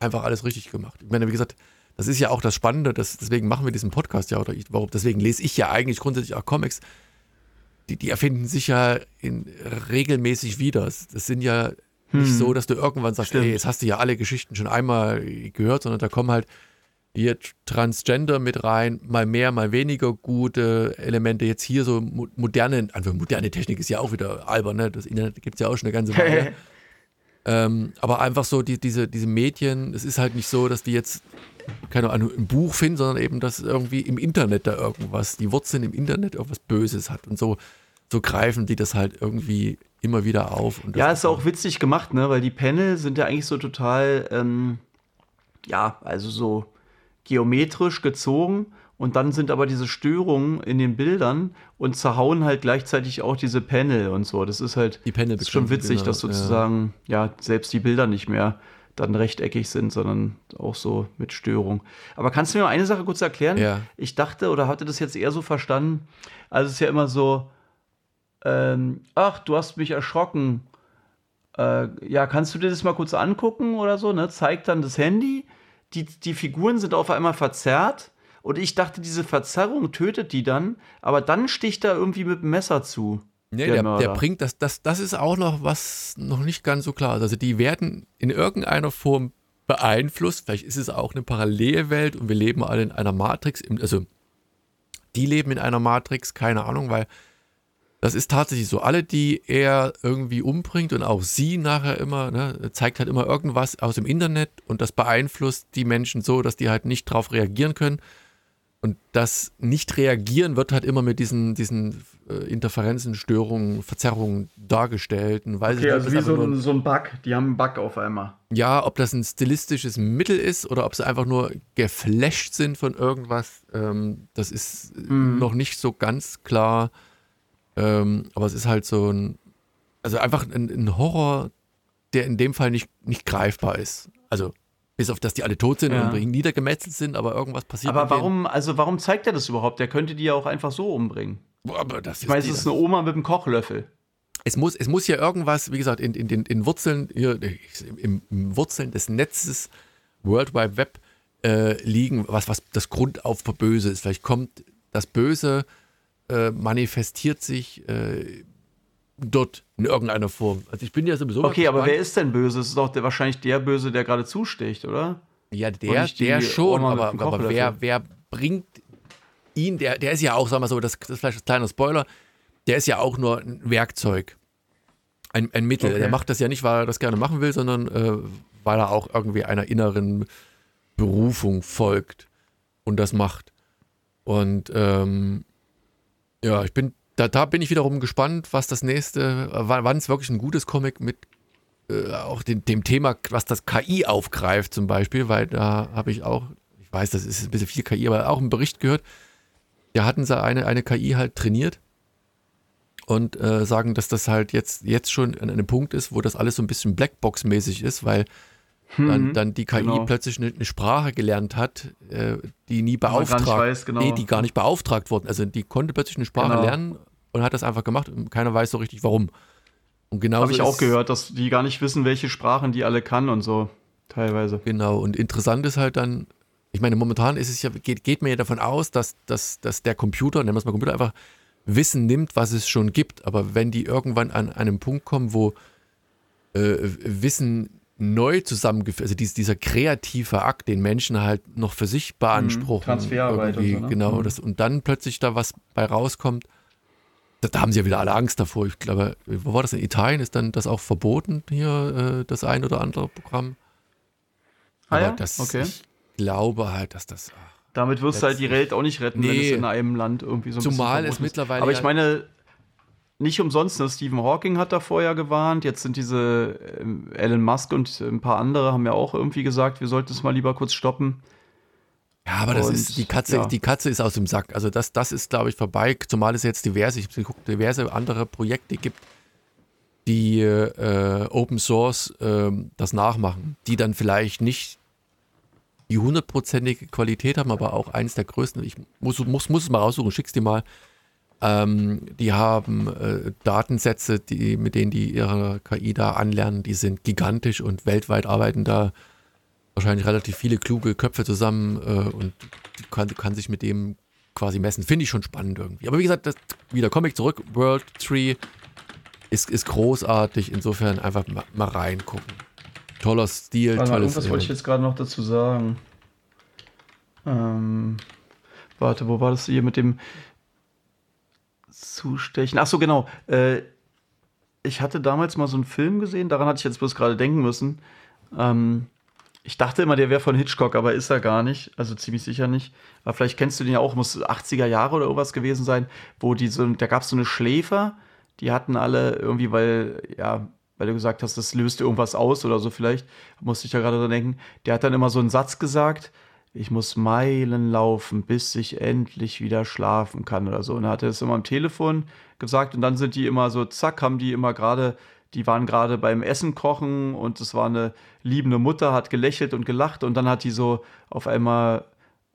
einfach alles richtig gemacht. Ich meine, wie gesagt, das ist ja auch das Spannende, das, deswegen machen wir diesen Podcast ja, oder ich, warum, deswegen lese ich ja eigentlich grundsätzlich auch Comics. Die, die erfinden sich ja in, regelmäßig wieder. Das sind ja hm. nicht so, dass du irgendwann sagst, Stimmt. ey, jetzt hast du ja alle Geschichten schon einmal gehört, sondern da kommen halt hier Transgender mit rein, mal mehr, mal weniger gute Elemente. Jetzt hier so moderne, also moderne Technik ist ja auch wieder albern, ne? Das Internet gibt es ja auch schon eine ganze Weile. [LAUGHS] ähm, aber einfach so die, diese, diese Medien, es ist halt nicht so, dass die jetzt keine Ahnung, ein Buch finden, sondern eben, dass irgendwie im Internet da irgendwas, die Wurzeln im Internet irgendwas Böses hat. Und so, so greifen die das halt irgendwie immer wieder auf. ja, ist auch witzig gemacht, ne? Weil die Panel sind ja eigentlich so total, ähm, ja, also so geometrisch gezogen und dann sind aber diese Störungen in den Bildern und zerhauen halt gleichzeitig auch diese Panel und so. Das ist halt die Panel ist schon witzig, genau, dass sozusagen ja. ja. selbst die Bilder nicht mehr dann rechteckig sind, sondern auch so mit Störung. Aber kannst du mir mal eine Sache kurz erklären? Ja. Ich dachte oder hatte das jetzt eher so verstanden, also es ist ja immer so, ähm, ach, du hast mich erschrocken. Äh, ja, kannst du dir das mal kurz angucken oder so, ne? Zeigt dann das Handy die, die Figuren sind auf einmal verzerrt und ich dachte, diese Verzerrung tötet die dann, aber dann sticht er irgendwie mit dem Messer zu. Nee, der, der, der, bringt das, das, das ist auch noch was noch nicht ganz so klar ist. Also die werden in irgendeiner Form beeinflusst. Vielleicht ist es auch eine Parallelwelt und wir leben alle in einer Matrix. Also die leben in einer Matrix, keine Ahnung, weil das ist tatsächlich so. Alle, die er irgendwie umbringt und auch sie nachher immer, ne, zeigt halt immer irgendwas aus dem Internet und das beeinflusst die Menschen so, dass die halt nicht drauf reagieren können. Und das Nicht-Reagieren wird halt immer mit diesen, diesen äh, Interferenzen, Störungen, Verzerrungen dargestellt. Und weiß okay, nicht, also wie so ein, so ein Bug. Die haben einen Bug auf einmal. Ja, ob das ein stilistisches Mittel ist oder ob sie einfach nur geflasht sind von irgendwas, ähm, das ist mhm. noch nicht so ganz klar. Ähm, aber es ist halt so ein, also einfach ein, ein, Horror, der in dem Fall nicht, nicht greifbar ist. Also bis auf, dass die alle tot sind ja. und niedergemetzelt sind, aber irgendwas passiert. Aber warum, also warum zeigt er das überhaupt? Der könnte die ja auch einfach so umbringen. Aber das ich weiß, es ist eine Oma mit einem Kochlöffel. Es muss, es muss ja irgendwas, wie gesagt, in, in den in Wurzeln, hier, im, im Wurzeln des Netzes World Wide Web äh, liegen, was, was das Grund auf Böse ist. Vielleicht kommt das Böse äh, manifestiert sich äh, dort in irgendeiner Form. Also ich bin ja sowieso. Okay, aber wer ist denn böse? Das ist doch der, wahrscheinlich der Böse, der gerade zusticht, oder? Ja, der, der schon, aber, aber wer, wer bringt ihn, der, der ist ja auch, sagen wir so, das, das ist vielleicht ein kleiner Spoiler, der ist ja auch nur ein Werkzeug. Ein, ein Mittel. Okay. Der macht das ja nicht, weil er das gerne machen will, sondern äh, weil er auch irgendwie einer inneren Berufung folgt und das macht. Und ähm, ja, ich bin, da, da bin ich wiederum gespannt, was das nächste, wann es wirklich ein gutes Comic mit äh, auch den, dem Thema, was das KI aufgreift zum Beispiel, weil da habe ich auch, ich weiß, das ist ein bisschen viel KI, aber auch einen Bericht gehört, da hatten sie eine, eine KI halt trainiert und äh, sagen, dass das halt jetzt, jetzt schon an einem Punkt ist, wo das alles so ein bisschen Blackbox-mäßig ist, weil mhm. dann die KI genau. plötzlich eine, eine, Sprache gelernt hat, äh, die nie beauftragt, weiß, genau. nee, die gar nicht beauftragt wurden. Also die konnte plötzlich eine Sprache genau. lernen und hat das einfach gemacht und keiner weiß so richtig warum. Und genau habe ich auch gehört, dass die gar nicht wissen, welche Sprachen die alle kann und so teilweise. Genau. Und interessant ist halt dann, ich meine, momentan ist es ja geht, geht mir ja davon aus, dass, dass, dass der Computer, nennen wir es mal Computer, einfach Wissen nimmt, was es schon gibt. Aber wenn die irgendwann an einem Punkt kommen, wo äh, Wissen neu zusammengeführt, also dieser, dieser kreative Akt, den Menschen halt noch für sich beanspruchen. Transferarbeit und so, ne? Genau, mhm. das, und dann plötzlich da was bei rauskommt, da, da, haben sie ja wieder alle Angst davor. Ich glaube, wo war das? In Italien ist dann das auch verboten, hier äh, das ein oder andere Programm. Ah, Aber ja? das, okay. ich glaube halt, dass das. Ach, Damit wirst du halt die Welt auch nicht retten, nee. wenn es in einem Land irgendwie so ein Zumal es mittlerweile. Aber ich meine, nicht umsonst, ne? Stephen Hawking hat da vorher gewarnt. Jetzt sind diese äh, Elon Musk und ein paar andere haben ja auch irgendwie gesagt, wir sollten es mal lieber kurz stoppen. Ja, aber das und, ist die Katze, ja. die Katze ist aus dem Sack. Also das, das ist, glaube ich, vorbei. Zumal es jetzt diverse, ich geguckt, diverse andere Projekte gibt, die äh, Open Source äh, das nachmachen, die dann vielleicht nicht die hundertprozentige Qualität haben, aber auch eins der größten. Ich muss, muss, muss es mal raussuchen, schick's dir mal. Ähm, die haben äh, Datensätze, die, mit denen die ihre KI da anlernen, die sind gigantisch und weltweit arbeiten da wahrscheinlich relativ viele kluge Köpfe zusammen äh, und kann, kann sich mit dem quasi messen. Finde ich schon spannend irgendwie. Aber wie gesagt, das, wieder Comic zurück, World Tree ist, ist großartig, insofern einfach mal, mal reingucken. Toller Stil, Warte tolles. Was wollte ich jetzt gerade noch dazu sagen? Ähm, warte, wo war das hier mit dem Zustechen? Ach so, genau. Äh, ich hatte damals mal so einen Film gesehen, daran hatte ich jetzt bloß gerade denken müssen. Ähm, ich dachte immer, der wäre von Hitchcock, aber ist er gar nicht. Also ziemlich sicher nicht. Aber vielleicht kennst du den ja auch, muss 80er Jahre oder irgendwas gewesen sein, wo die so, da gab es so eine Schläfer, die hatten alle irgendwie, weil, ja, weil du gesagt hast, das löst irgendwas aus oder so vielleicht, musste ich ja gerade dran denken. Der hat dann immer so einen Satz gesagt, ich muss Meilen laufen, bis ich endlich wieder schlafen kann oder so. Und er hatte es immer am Telefon gesagt und dann sind die immer so, zack, haben die immer gerade, die waren gerade beim Essen kochen und es war eine liebende Mutter, hat gelächelt und gelacht und dann hat die so auf einmal,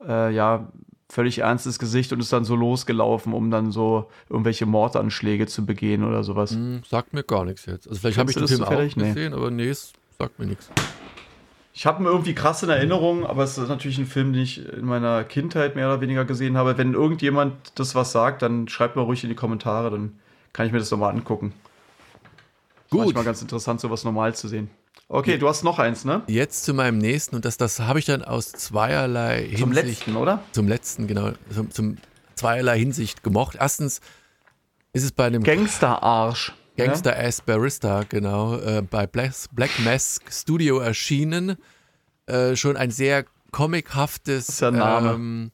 äh, ja, völlig ernstes Gesicht und ist dann so losgelaufen, um dann so irgendwelche Mordanschläge zu begehen oder sowas. Hm, sagt mir gar nichts jetzt. Also vielleicht habe ich den Film auch gesehen, aber nee, es sagt mir nichts. Ich habe ihn irgendwie krass in Erinnerung, aber es ist natürlich ein Film, den ich in meiner Kindheit mehr oder weniger gesehen habe. Wenn irgendjemand das was sagt, dann schreibt mal ruhig in die Kommentare, dann kann ich mir das nochmal angucken. Gut. Manchmal ganz interessant, sowas normal zu sehen. Okay, ja. du hast noch eins, ne? Jetzt zu meinem nächsten und das, das habe ich dann aus zweierlei Hinsicht. Zum letzten, oder? Zum letzten, genau. Zum, zum zweierlei Hinsicht gemocht. Erstens ist es bei einem Gangster-Arsch. Gangster ja? Ass Barista, genau, äh, bei Black, Black Mask Studio erschienen. Äh, schon ein sehr comichaftes ähm,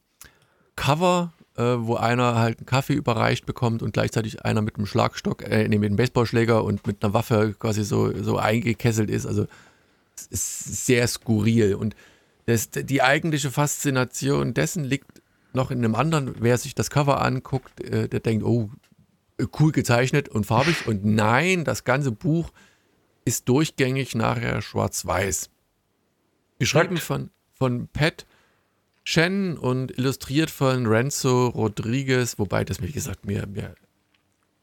Cover, äh, wo einer halt einen Kaffee überreicht bekommt und gleichzeitig einer mit einem Schlagstock, äh, nee, mit einem Baseballschläger und mit einer Waffe quasi so, so eingekesselt ist. Also es ist sehr skurril. Und das, die eigentliche Faszination dessen liegt noch in einem anderen, wer sich das Cover anguckt, äh, der denkt, oh, cool gezeichnet und farbig. Und nein, das ganze Buch ist durchgängig nachher schwarz-weiß. Geschrieben von, von Pat Chen und illustriert von Renzo Rodriguez, wobei das, wie gesagt, mir, mir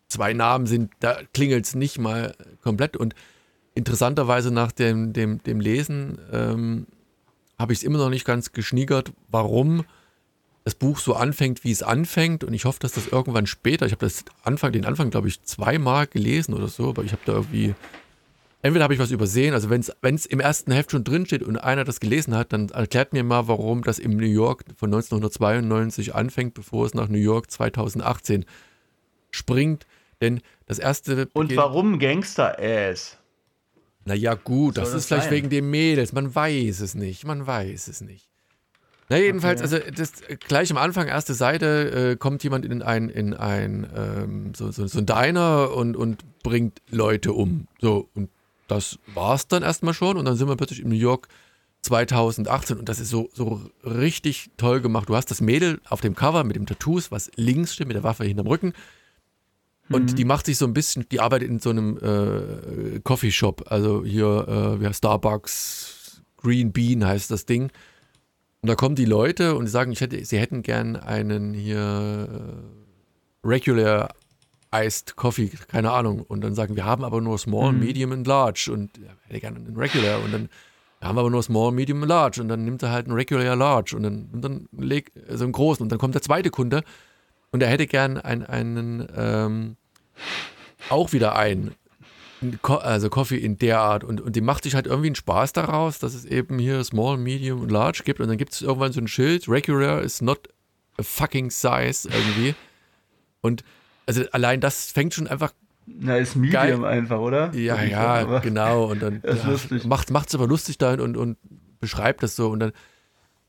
zwei Namen sind, da klingelt es nicht mal komplett. Und interessanterweise nach dem, dem, dem Lesen ähm, habe ich es immer noch nicht ganz geschniegert, warum das Buch so anfängt, wie es anfängt. Und ich hoffe, dass das irgendwann später, ich habe das Anfang, den Anfang, glaube ich, zweimal gelesen oder so, aber ich habe da irgendwie, entweder habe ich was übersehen, also wenn es im ersten Heft schon drinsteht und einer das gelesen hat, dann erklärt mir mal, warum das im New York von 1992 anfängt, bevor es nach New York 2018 springt. Denn das erste. Und warum Gangster-Ass? Naja, gut, das, das ist vielleicht sein? wegen dem Mädels. Man weiß es nicht. Man weiß es nicht. Na, jedenfalls, okay. also das, gleich am Anfang, erste Seite, äh, kommt jemand in ein, in ein ähm, so, so, so ein Diner und, und bringt Leute um. So, und das war's dann erstmal schon. Und dann sind wir plötzlich in New York 2018 und das ist so, so richtig toll gemacht. Du hast das Mädel auf dem Cover mit dem Tattoos, was links steht, mit der Waffe hinterm Rücken. Und mhm. die macht sich so ein bisschen, die arbeitet in so einem äh, Coffeeshop, also hier, äh, Starbucks, Green Bean heißt das Ding. Und da kommen die Leute und sagen, ich hätte, sie hätten gern einen hier äh, Regular Iced Coffee, keine Ahnung. Und dann sagen, wir haben aber nur Small, mhm. Medium und Large. Und er hätte gerne einen Regular. Und dann wir haben aber nur Small, Medium und Large. Und dann nimmt er halt einen Regular Large. Und dann, und dann legt so einen großen. Und dann kommt der zweite Kunde und er hätte gern einen, einen ähm, auch wieder einen also Coffee in der Art und, und die macht sich halt irgendwie einen Spaß daraus, dass es eben hier Small, Medium und Large gibt und dann gibt es irgendwann so ein Schild, Regular is not a fucking size irgendwie und also allein das fängt schon einfach na, ist Medium geil. einfach, oder? Ja, ja, genau. Und dann [LAUGHS] ja, macht es aber lustig da und, und beschreibt das so. Und dann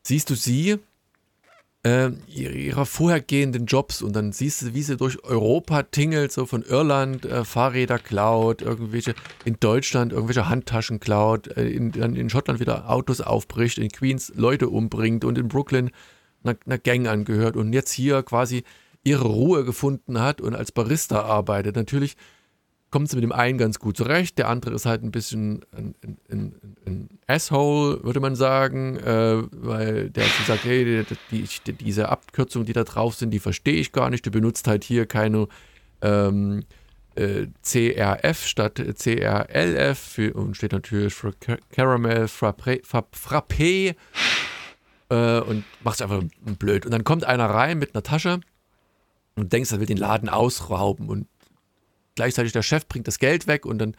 siehst du sie äh, ihrer vorhergehenden Jobs und dann siehst du, wie sie durch Europa tingelt, so von Irland äh, Fahrräder klaut, irgendwelche in Deutschland irgendwelche Handtaschen klaut, äh, in, dann in Schottland wieder Autos aufbricht, in Queens Leute umbringt und in Brooklyn einer, einer Gang angehört und jetzt hier quasi ihre Ruhe gefunden hat und als Barista arbeitet. Natürlich kommt sie mit dem einen ganz gut zurecht, der andere ist halt ein bisschen ein, ein, ein, Asshole, würde man sagen, äh, weil der sagt, hey, die, die, diese Abkürzungen, die da drauf sind, die verstehe ich gar nicht. Du benutzt halt hier keine ähm, äh, CRF statt CRLF für, und steht natürlich für Caramel Frappé, Frappé äh, und machst einfach blöd. Und dann kommt einer rein mit einer Tasche und denkst, er will den Laden ausrauben und gleichzeitig der Chef bringt das Geld weg und dann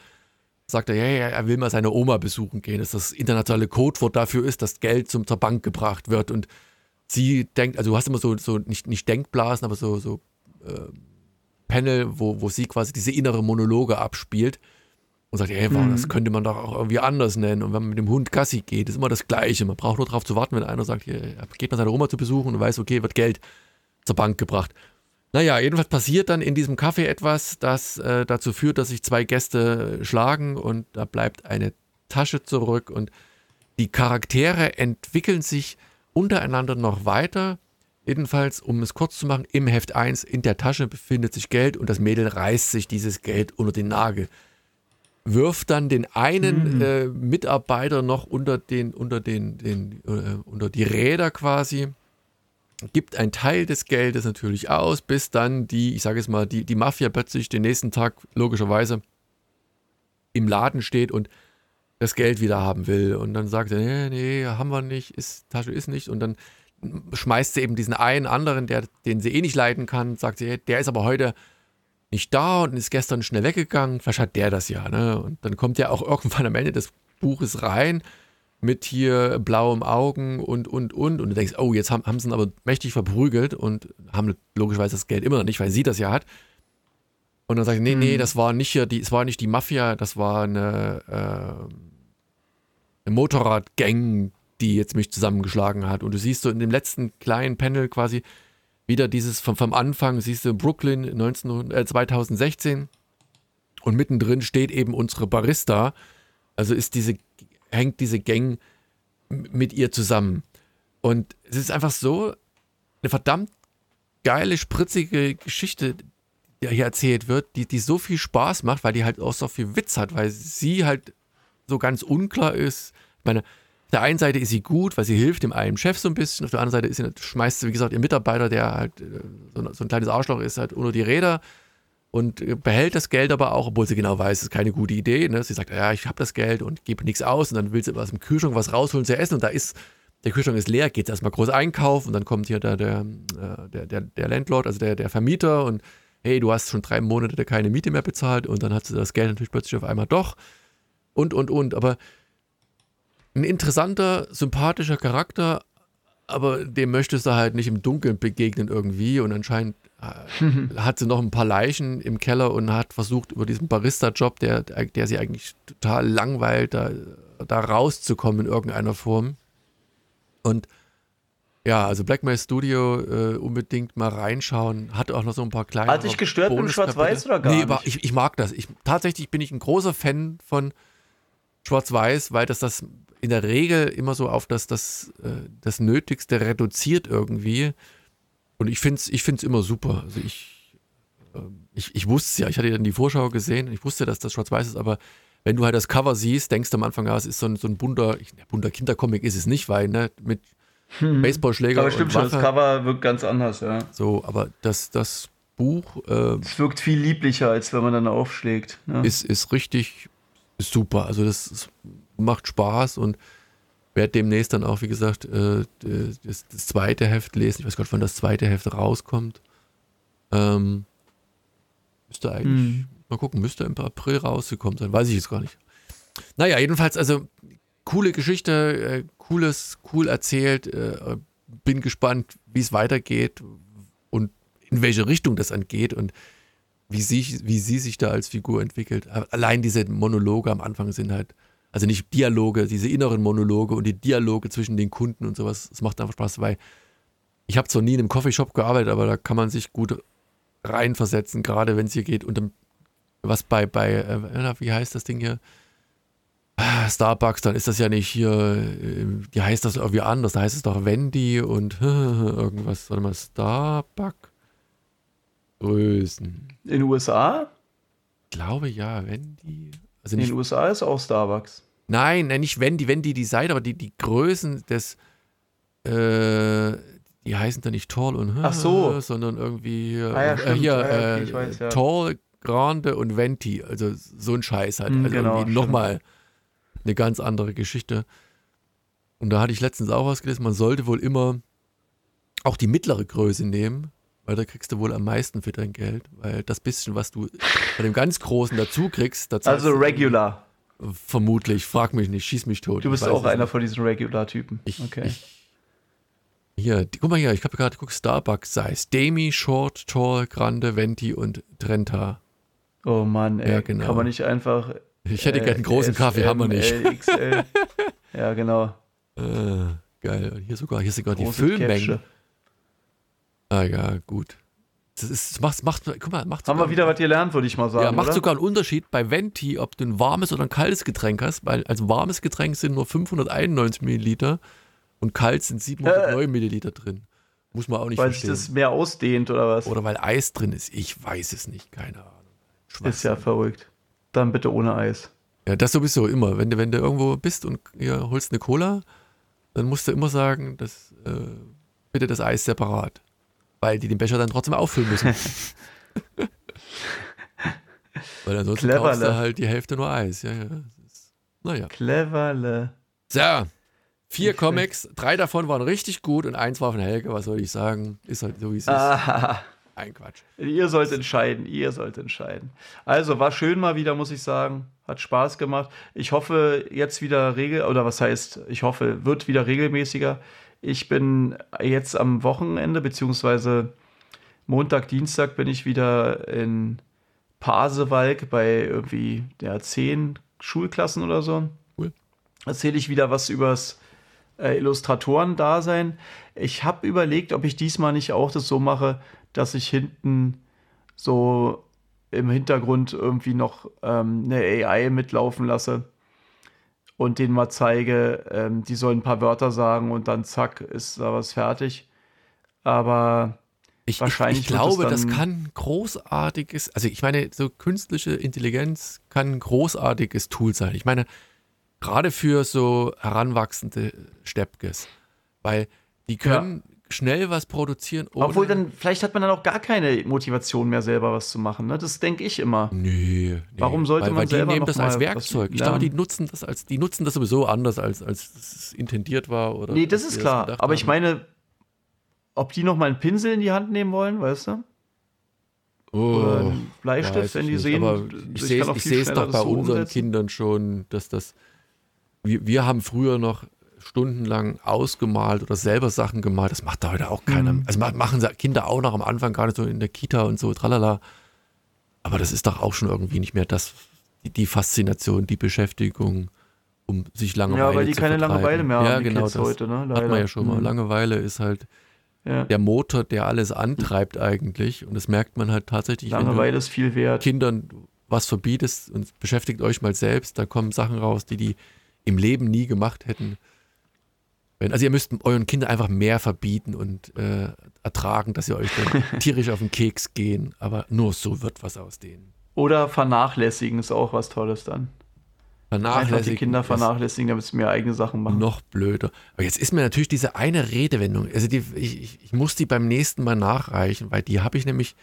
sagt er, ja, ja, er will mal seine Oma besuchen gehen, dass das internationale Codewort dafür ist, dass Geld zum, zur Bank gebracht wird und sie denkt, also du hast immer so, so nicht, nicht Denkblasen, aber so, so äh, Panel, wo, wo sie quasi diese innere Monologe abspielt und sagt, hey, mhm. das könnte man doch auch irgendwie anders nennen. Und wenn man mit dem Hund Gassi geht, ist immer das Gleiche. Man braucht nur darauf zu warten, wenn einer sagt, hier, geht man seine Oma zu besuchen und weiß, okay, wird Geld zur Bank gebracht. Naja, jedenfalls passiert dann in diesem Café etwas, das äh, dazu führt, dass sich zwei Gäste schlagen und da bleibt eine Tasche zurück und die Charaktere entwickeln sich untereinander noch weiter. Jedenfalls, um es kurz zu machen, im Heft 1 in der Tasche befindet sich Geld und das Mädel reißt sich dieses Geld unter den Nagel. Wirft dann den einen mhm. äh, Mitarbeiter noch unter den, unter den, den äh, unter die Räder quasi gibt einen Teil des Geldes natürlich aus, bis dann die, ich sage es mal, die, die Mafia plötzlich den nächsten Tag logischerweise im Laden steht und das Geld wieder haben will. Und dann sagt er, nee, nee, haben wir nicht, ist, Tasche ist nicht. Und dann schmeißt sie eben diesen einen anderen, der, den sie eh nicht leiden kann, sagt sie, der ist aber heute nicht da und ist gestern schnell weggegangen. Vielleicht hat der das ja. Ne? Und dann kommt er auch [LAUGHS] irgendwann am Ende des Buches rein mit hier blauem Augen und, und, und. Und du denkst, oh, jetzt haben, haben sie ihn aber mächtig verprügelt und haben logischerweise das Geld immer noch nicht, weil sie das ja hat. Und dann ich, nee, nee, mhm. das war nicht hier, die, es war nicht die Mafia, das war eine, äh, eine Motorradgang, die jetzt mich zusammengeschlagen hat. Und du siehst so in dem letzten kleinen Panel quasi wieder dieses vom, vom Anfang, siehst du Brooklyn 19, äh, 2016 und mittendrin steht eben unsere Barista. Also ist diese hängt diese Gang mit ihr zusammen. Und es ist einfach so eine verdammt geile, spritzige Geschichte, die hier erzählt wird, die, die so viel Spaß macht, weil die halt auch so viel Witz hat, weil sie halt so ganz unklar ist. Ich meine, auf der einen Seite ist sie gut, weil sie hilft dem einen Chef so ein bisschen, auf der anderen Seite ist sie, schmeißt sie, wie gesagt, ihr Mitarbeiter, der halt äh, so, so ein kleines Arschloch ist, halt unter die Räder und behält das Geld aber auch, obwohl sie genau weiß, es ist keine gute Idee. Ne? Sie sagt, ja, ich habe das Geld und gebe nichts aus und dann will sie aus dem Kühlschrank was rausholen zu essen und da ist, der Kühlschrank ist leer, geht erstmal groß einkaufen und dann kommt hier der, der, äh, der, der, der Landlord, also der, der Vermieter und hey, du hast schon drei Monate keine Miete mehr bezahlt und dann hat sie das Geld natürlich plötzlich auf einmal doch und, und, und. Aber ein interessanter, sympathischer Charakter, aber dem möchtest du halt nicht im Dunkeln begegnen irgendwie und anscheinend äh, hat sie noch ein paar Leichen im Keller und hat versucht, über diesen Barista-Job, der, der sie eigentlich total langweilt, da, da rauszukommen in irgendeiner Form. Und ja, also Blackmail Studio äh, unbedingt mal reinschauen. Hat auch noch so ein paar kleine. Hat dich gestört mit Schwarz-Weiß oder gar nee, nicht? Ich, ich mag das. Ich, tatsächlich bin ich ein großer Fan von Schwarz-Weiß, weil das das in der Regel immer so auf das, das, äh, das Nötigste reduziert irgendwie. Und ich finde es ich find's immer super. Also ich, äh, ich, ich wusste es ja, ich hatte dann die Vorschau gesehen, ich wusste, dass das schwarz-weiß ist, aber wenn du halt das Cover siehst, denkst du am Anfang, ja, es ist so ein, so ein bunter, bunter Kindercomic ist es nicht, weil, ne, mit hm. Baseballschläger. Aber stimmt schon, das Cover wirkt ganz anders, ja. So, aber das, das Buch. Äh, es wirkt viel lieblicher, als wenn man dann aufschlägt. Ne? Ist, ist richtig ist super. Also das, das macht Spaß und werde demnächst dann auch, wie gesagt, äh, das, das, zweite Heft lesen. Ich weiß gar nicht, wann das zweite Heft rauskommt. Ähm, müsste eigentlich, hm. mal gucken, müsste im April rausgekommen sein. Weiß ich jetzt gar nicht. Naja, jedenfalls, also coole Geschichte, äh, cooles, cool erzählt. Äh, bin gespannt, wie es weitergeht und in welche Richtung das angeht und wie sie, wie sie sich da als Figur entwickelt. Allein diese Monologe am Anfang sind halt also nicht Dialoge, diese inneren Monologe und die Dialoge zwischen den Kunden und sowas. Es macht einfach Spaß, weil ich habe zwar nie in einem Coffeeshop gearbeitet, aber da kann man sich gut reinversetzen, gerade wenn es hier geht und was bei, bei, äh, wie heißt das Ding hier? Ah, Starbucks, dann ist das ja nicht hier, äh, die heißt das irgendwie anders, da heißt es doch Wendy und [LAUGHS] irgendwas, warte mal, Starbucks Größen. In den USA? Ich glaube ja, Wendy. Also in den USA ist auch Starbucks. Nein, nein, nicht Wendy, Wendy die Seite, aber die, die Größen des, äh, die heißen da nicht Tall und Ach so. sondern irgendwie ah, ja, äh, hier okay, äh, weiß, ja. Tall, Grande und Venti, also so ein Scheiß halt. Mhm, also genau, irgendwie nochmal eine ganz andere Geschichte. Und da hatte ich letztens auch was gelesen, man sollte wohl immer auch die mittlere Größe nehmen, weil da kriegst du wohl am meisten für dein Geld, weil das bisschen, was du bei dem ganz Großen dazu kriegst, dazu Also regular. Vermutlich, frag mich nicht, schieß mich tot. Du bist auch einer von diesen Regular-Typen. Ich, okay. Ich, Hier, die, guck mal hier, ich habe gerade geguckt, Starbucks Size. Demi, Short, Tall, Grande, Venti und Trenta. Oh Mann, ey, ja, genau. kann man nicht einfach. Ich hätte äh, gerne einen großen Kaffee, haben wir nicht. XL. [LAUGHS] ja, genau. Äh, geil. Hier sogar, hier sogar die Füllmenge. Ah ja, gut. Das ist, macht, macht, guck mal, macht Haben wir wieder was gelernt, würde ich mal sagen. Ja, macht oder? sogar einen Unterschied bei Venti, ob du ein warmes oder ein kaltes Getränk hast, weil als warmes Getränk sind nur 591 Milliliter und kalt sind 709 äh, [LAUGHS] Milliliter drin. Muss man auch nicht weil verstehen. Weil sich das mehr ausdehnt oder was? Oder weil Eis drin ist. Ich weiß es nicht, keine Ahnung. Ist ja verrückt. Dann bitte ohne Eis. Ja, das sowieso immer. Wenn du, wenn du irgendwo bist und ja, holst eine Cola, dann musst du immer sagen, dass, äh, bitte das Eis separat weil die den Becher dann trotzdem auffüllen müssen. [LAUGHS] weil ansonsten Cleverle. kaufst du halt die Hälfte nur Eis. Ja, ja. Naja. Cleverle. So, vier ich Comics, drei davon waren richtig gut und eins war von Helge, was soll ich sagen? Ist halt so, wie es ist. Ein Quatsch. Ihr sollt entscheiden, ihr sollt entscheiden. Also, war schön mal wieder, muss ich sagen. Hat Spaß gemacht. Ich hoffe, jetzt wieder regel, oder was heißt, ich hoffe, wird wieder regelmäßiger. Ich bin jetzt am Wochenende, beziehungsweise Montag, Dienstag bin ich wieder in Pasewalk bei irgendwie der zehn Schulklassen oder so. Cool. Erzähle ich wieder was übers äh, Illustratoren-Dasein. Ich habe überlegt, ob ich diesmal nicht auch das so mache, dass ich hinten so im Hintergrund irgendwie noch ähm, eine AI mitlaufen lasse und denen mal zeige, ähm, die sollen ein paar Wörter sagen und dann zack, ist da was fertig. Aber ich, wahrscheinlich. Ich, ich glaube, das, kann großartiges, also ich meine, so künstliche Intelligenz kann ein großartiges Tool sein. Ich meine, gerade für so heranwachsende Steppkes, weil die können ja schnell was produzieren. Obwohl dann, vielleicht hat man dann auch gar keine Motivation mehr, selber was zu machen. Ne? Das denke ich immer. Nee, nee. Warum sollte weil, man weil selber die nehmen das als Werkzeug. Ich glaube, die nutzen das als, die nutzen das sowieso anders, als, als es intendiert war. Oder nee, das ist klar. Das Aber ich meine, ob die noch mal einen Pinsel in die Hand nehmen wollen, weißt du? Oh, oder einen Bleistift, wenn die nicht. sehen. Aber ich sehe es doch bei unseren umsetzen. Kindern schon, dass das. Wir, wir haben früher noch stundenlang ausgemalt oder selber Sachen gemalt. Das macht da heute auch keiner. Mhm. Also machen Kinder auch noch am Anfang gar nicht so in der Kita und so, tralala. Aber das ist doch auch schon irgendwie nicht mehr das, die, Faszination, die Beschäftigung, um sich Langeweile zu Ja, weil die keine Langeweile mehr haben, ja, genau, das heute, ne? Leider. Hat man ja schon mal. Mhm. Langeweile ist halt ja. der Motor, der alles antreibt eigentlich. Und das merkt man halt tatsächlich. Langeweile ist viel wert. Kindern was verbietest und beschäftigt euch mal selbst, da kommen Sachen raus, die die im Leben nie gemacht hätten. Also ihr müsst euren Kindern einfach mehr verbieten und äh, ertragen, dass sie euch dann [LAUGHS] tierisch auf den Keks gehen. Aber nur so wird was aus denen. Oder vernachlässigen ist auch was Tolles dann. Vernachlässigen. Einfach die Kinder vernachlässigen, damit sie mir eigene Sachen machen. Noch blöder. Aber jetzt ist mir natürlich diese eine Redewendung, also die, ich, ich muss die beim nächsten Mal nachreichen, weil die habe ich nämlich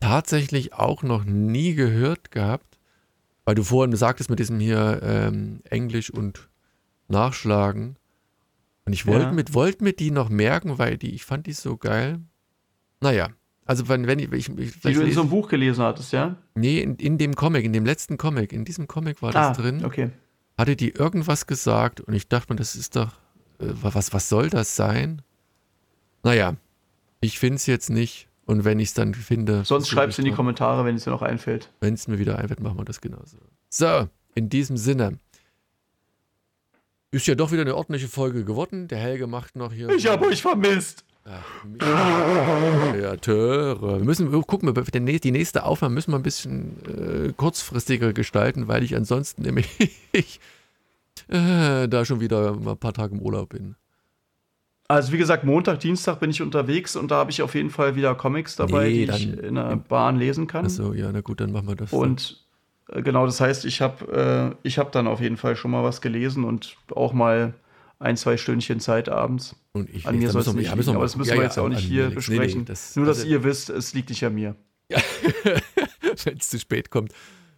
tatsächlich auch noch nie gehört gehabt. Weil du vorhin sagtest mit diesem hier ähm, Englisch und Nachschlagen. Und ich wollte ja. mit, wollt mir die noch merken, weil die, ich fand die so geil. Naja, also wenn, wenn ich, ich, ich Die du in so einem Buch gelesen hattest, ja? Nee, in, in dem Comic, in dem letzten Comic, in diesem Comic war das ah, drin. okay. Hatte die irgendwas gesagt und ich dachte mir, das ist doch, äh, was, was soll das sein? Naja, ich finde es jetzt nicht. Und wenn ich es dann finde. Sonst schreibst du in die Kommentare, wenn es dir noch einfällt. Wenn es mir wieder einfällt, machen wir das genauso. So, in diesem Sinne. Ist ja doch wieder eine ordentliche Folge geworden. Der Helge macht noch hier. Ich habe euch vermisst. Kreateure. Wir müssen oh, gucken, die nächste Aufnahme müssen wir ein bisschen äh, kurzfristiger gestalten, weil ich ansonsten nämlich [LAUGHS] äh, da schon wieder ein paar Tage im Urlaub bin. Also wie gesagt, Montag, Dienstag bin ich unterwegs und da habe ich auf jeden Fall wieder Comics dabei, nee, die ich in der Bahn lesen kann. Achso, ja, na gut, dann machen wir das. Und genau, das heißt, ich habe äh, hab dann auf jeden Fall schon mal was gelesen und auch mal ein, zwei Stündchen Zeit abends. Und ich an mir soll es nicht liegen, aber das müssen ja, wir jetzt ja, auch nicht hier besprechen. Nee, nee, das, Nur, dass also, ihr wisst, es liegt nicht an mir. [LAUGHS] Ja. Wenn es zu spät kommt,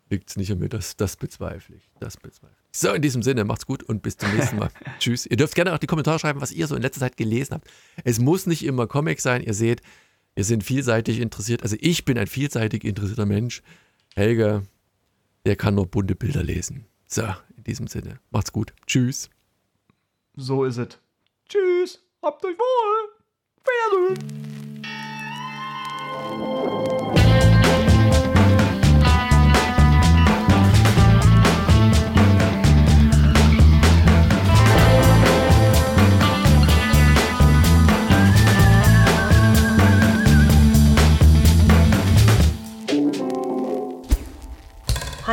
liegt es nicht an mir. Das, das bezweifle ich. Das bezweifle ich. So, in diesem Sinne, macht's gut und bis zum nächsten Mal. [LAUGHS] Tschüss. Ihr dürft gerne auch die Kommentare schreiben, was ihr so in letzter Zeit gelesen habt. Es muss nicht immer Comic sein. Ihr seht, wir sind vielseitig interessiert. Also ich bin ein vielseitig interessierter Mensch. Helga, der kann nur bunte Bilder lesen. So, in diesem Sinne, macht's gut. Tschüss. So ist es. Tschüss, habt euch wohl.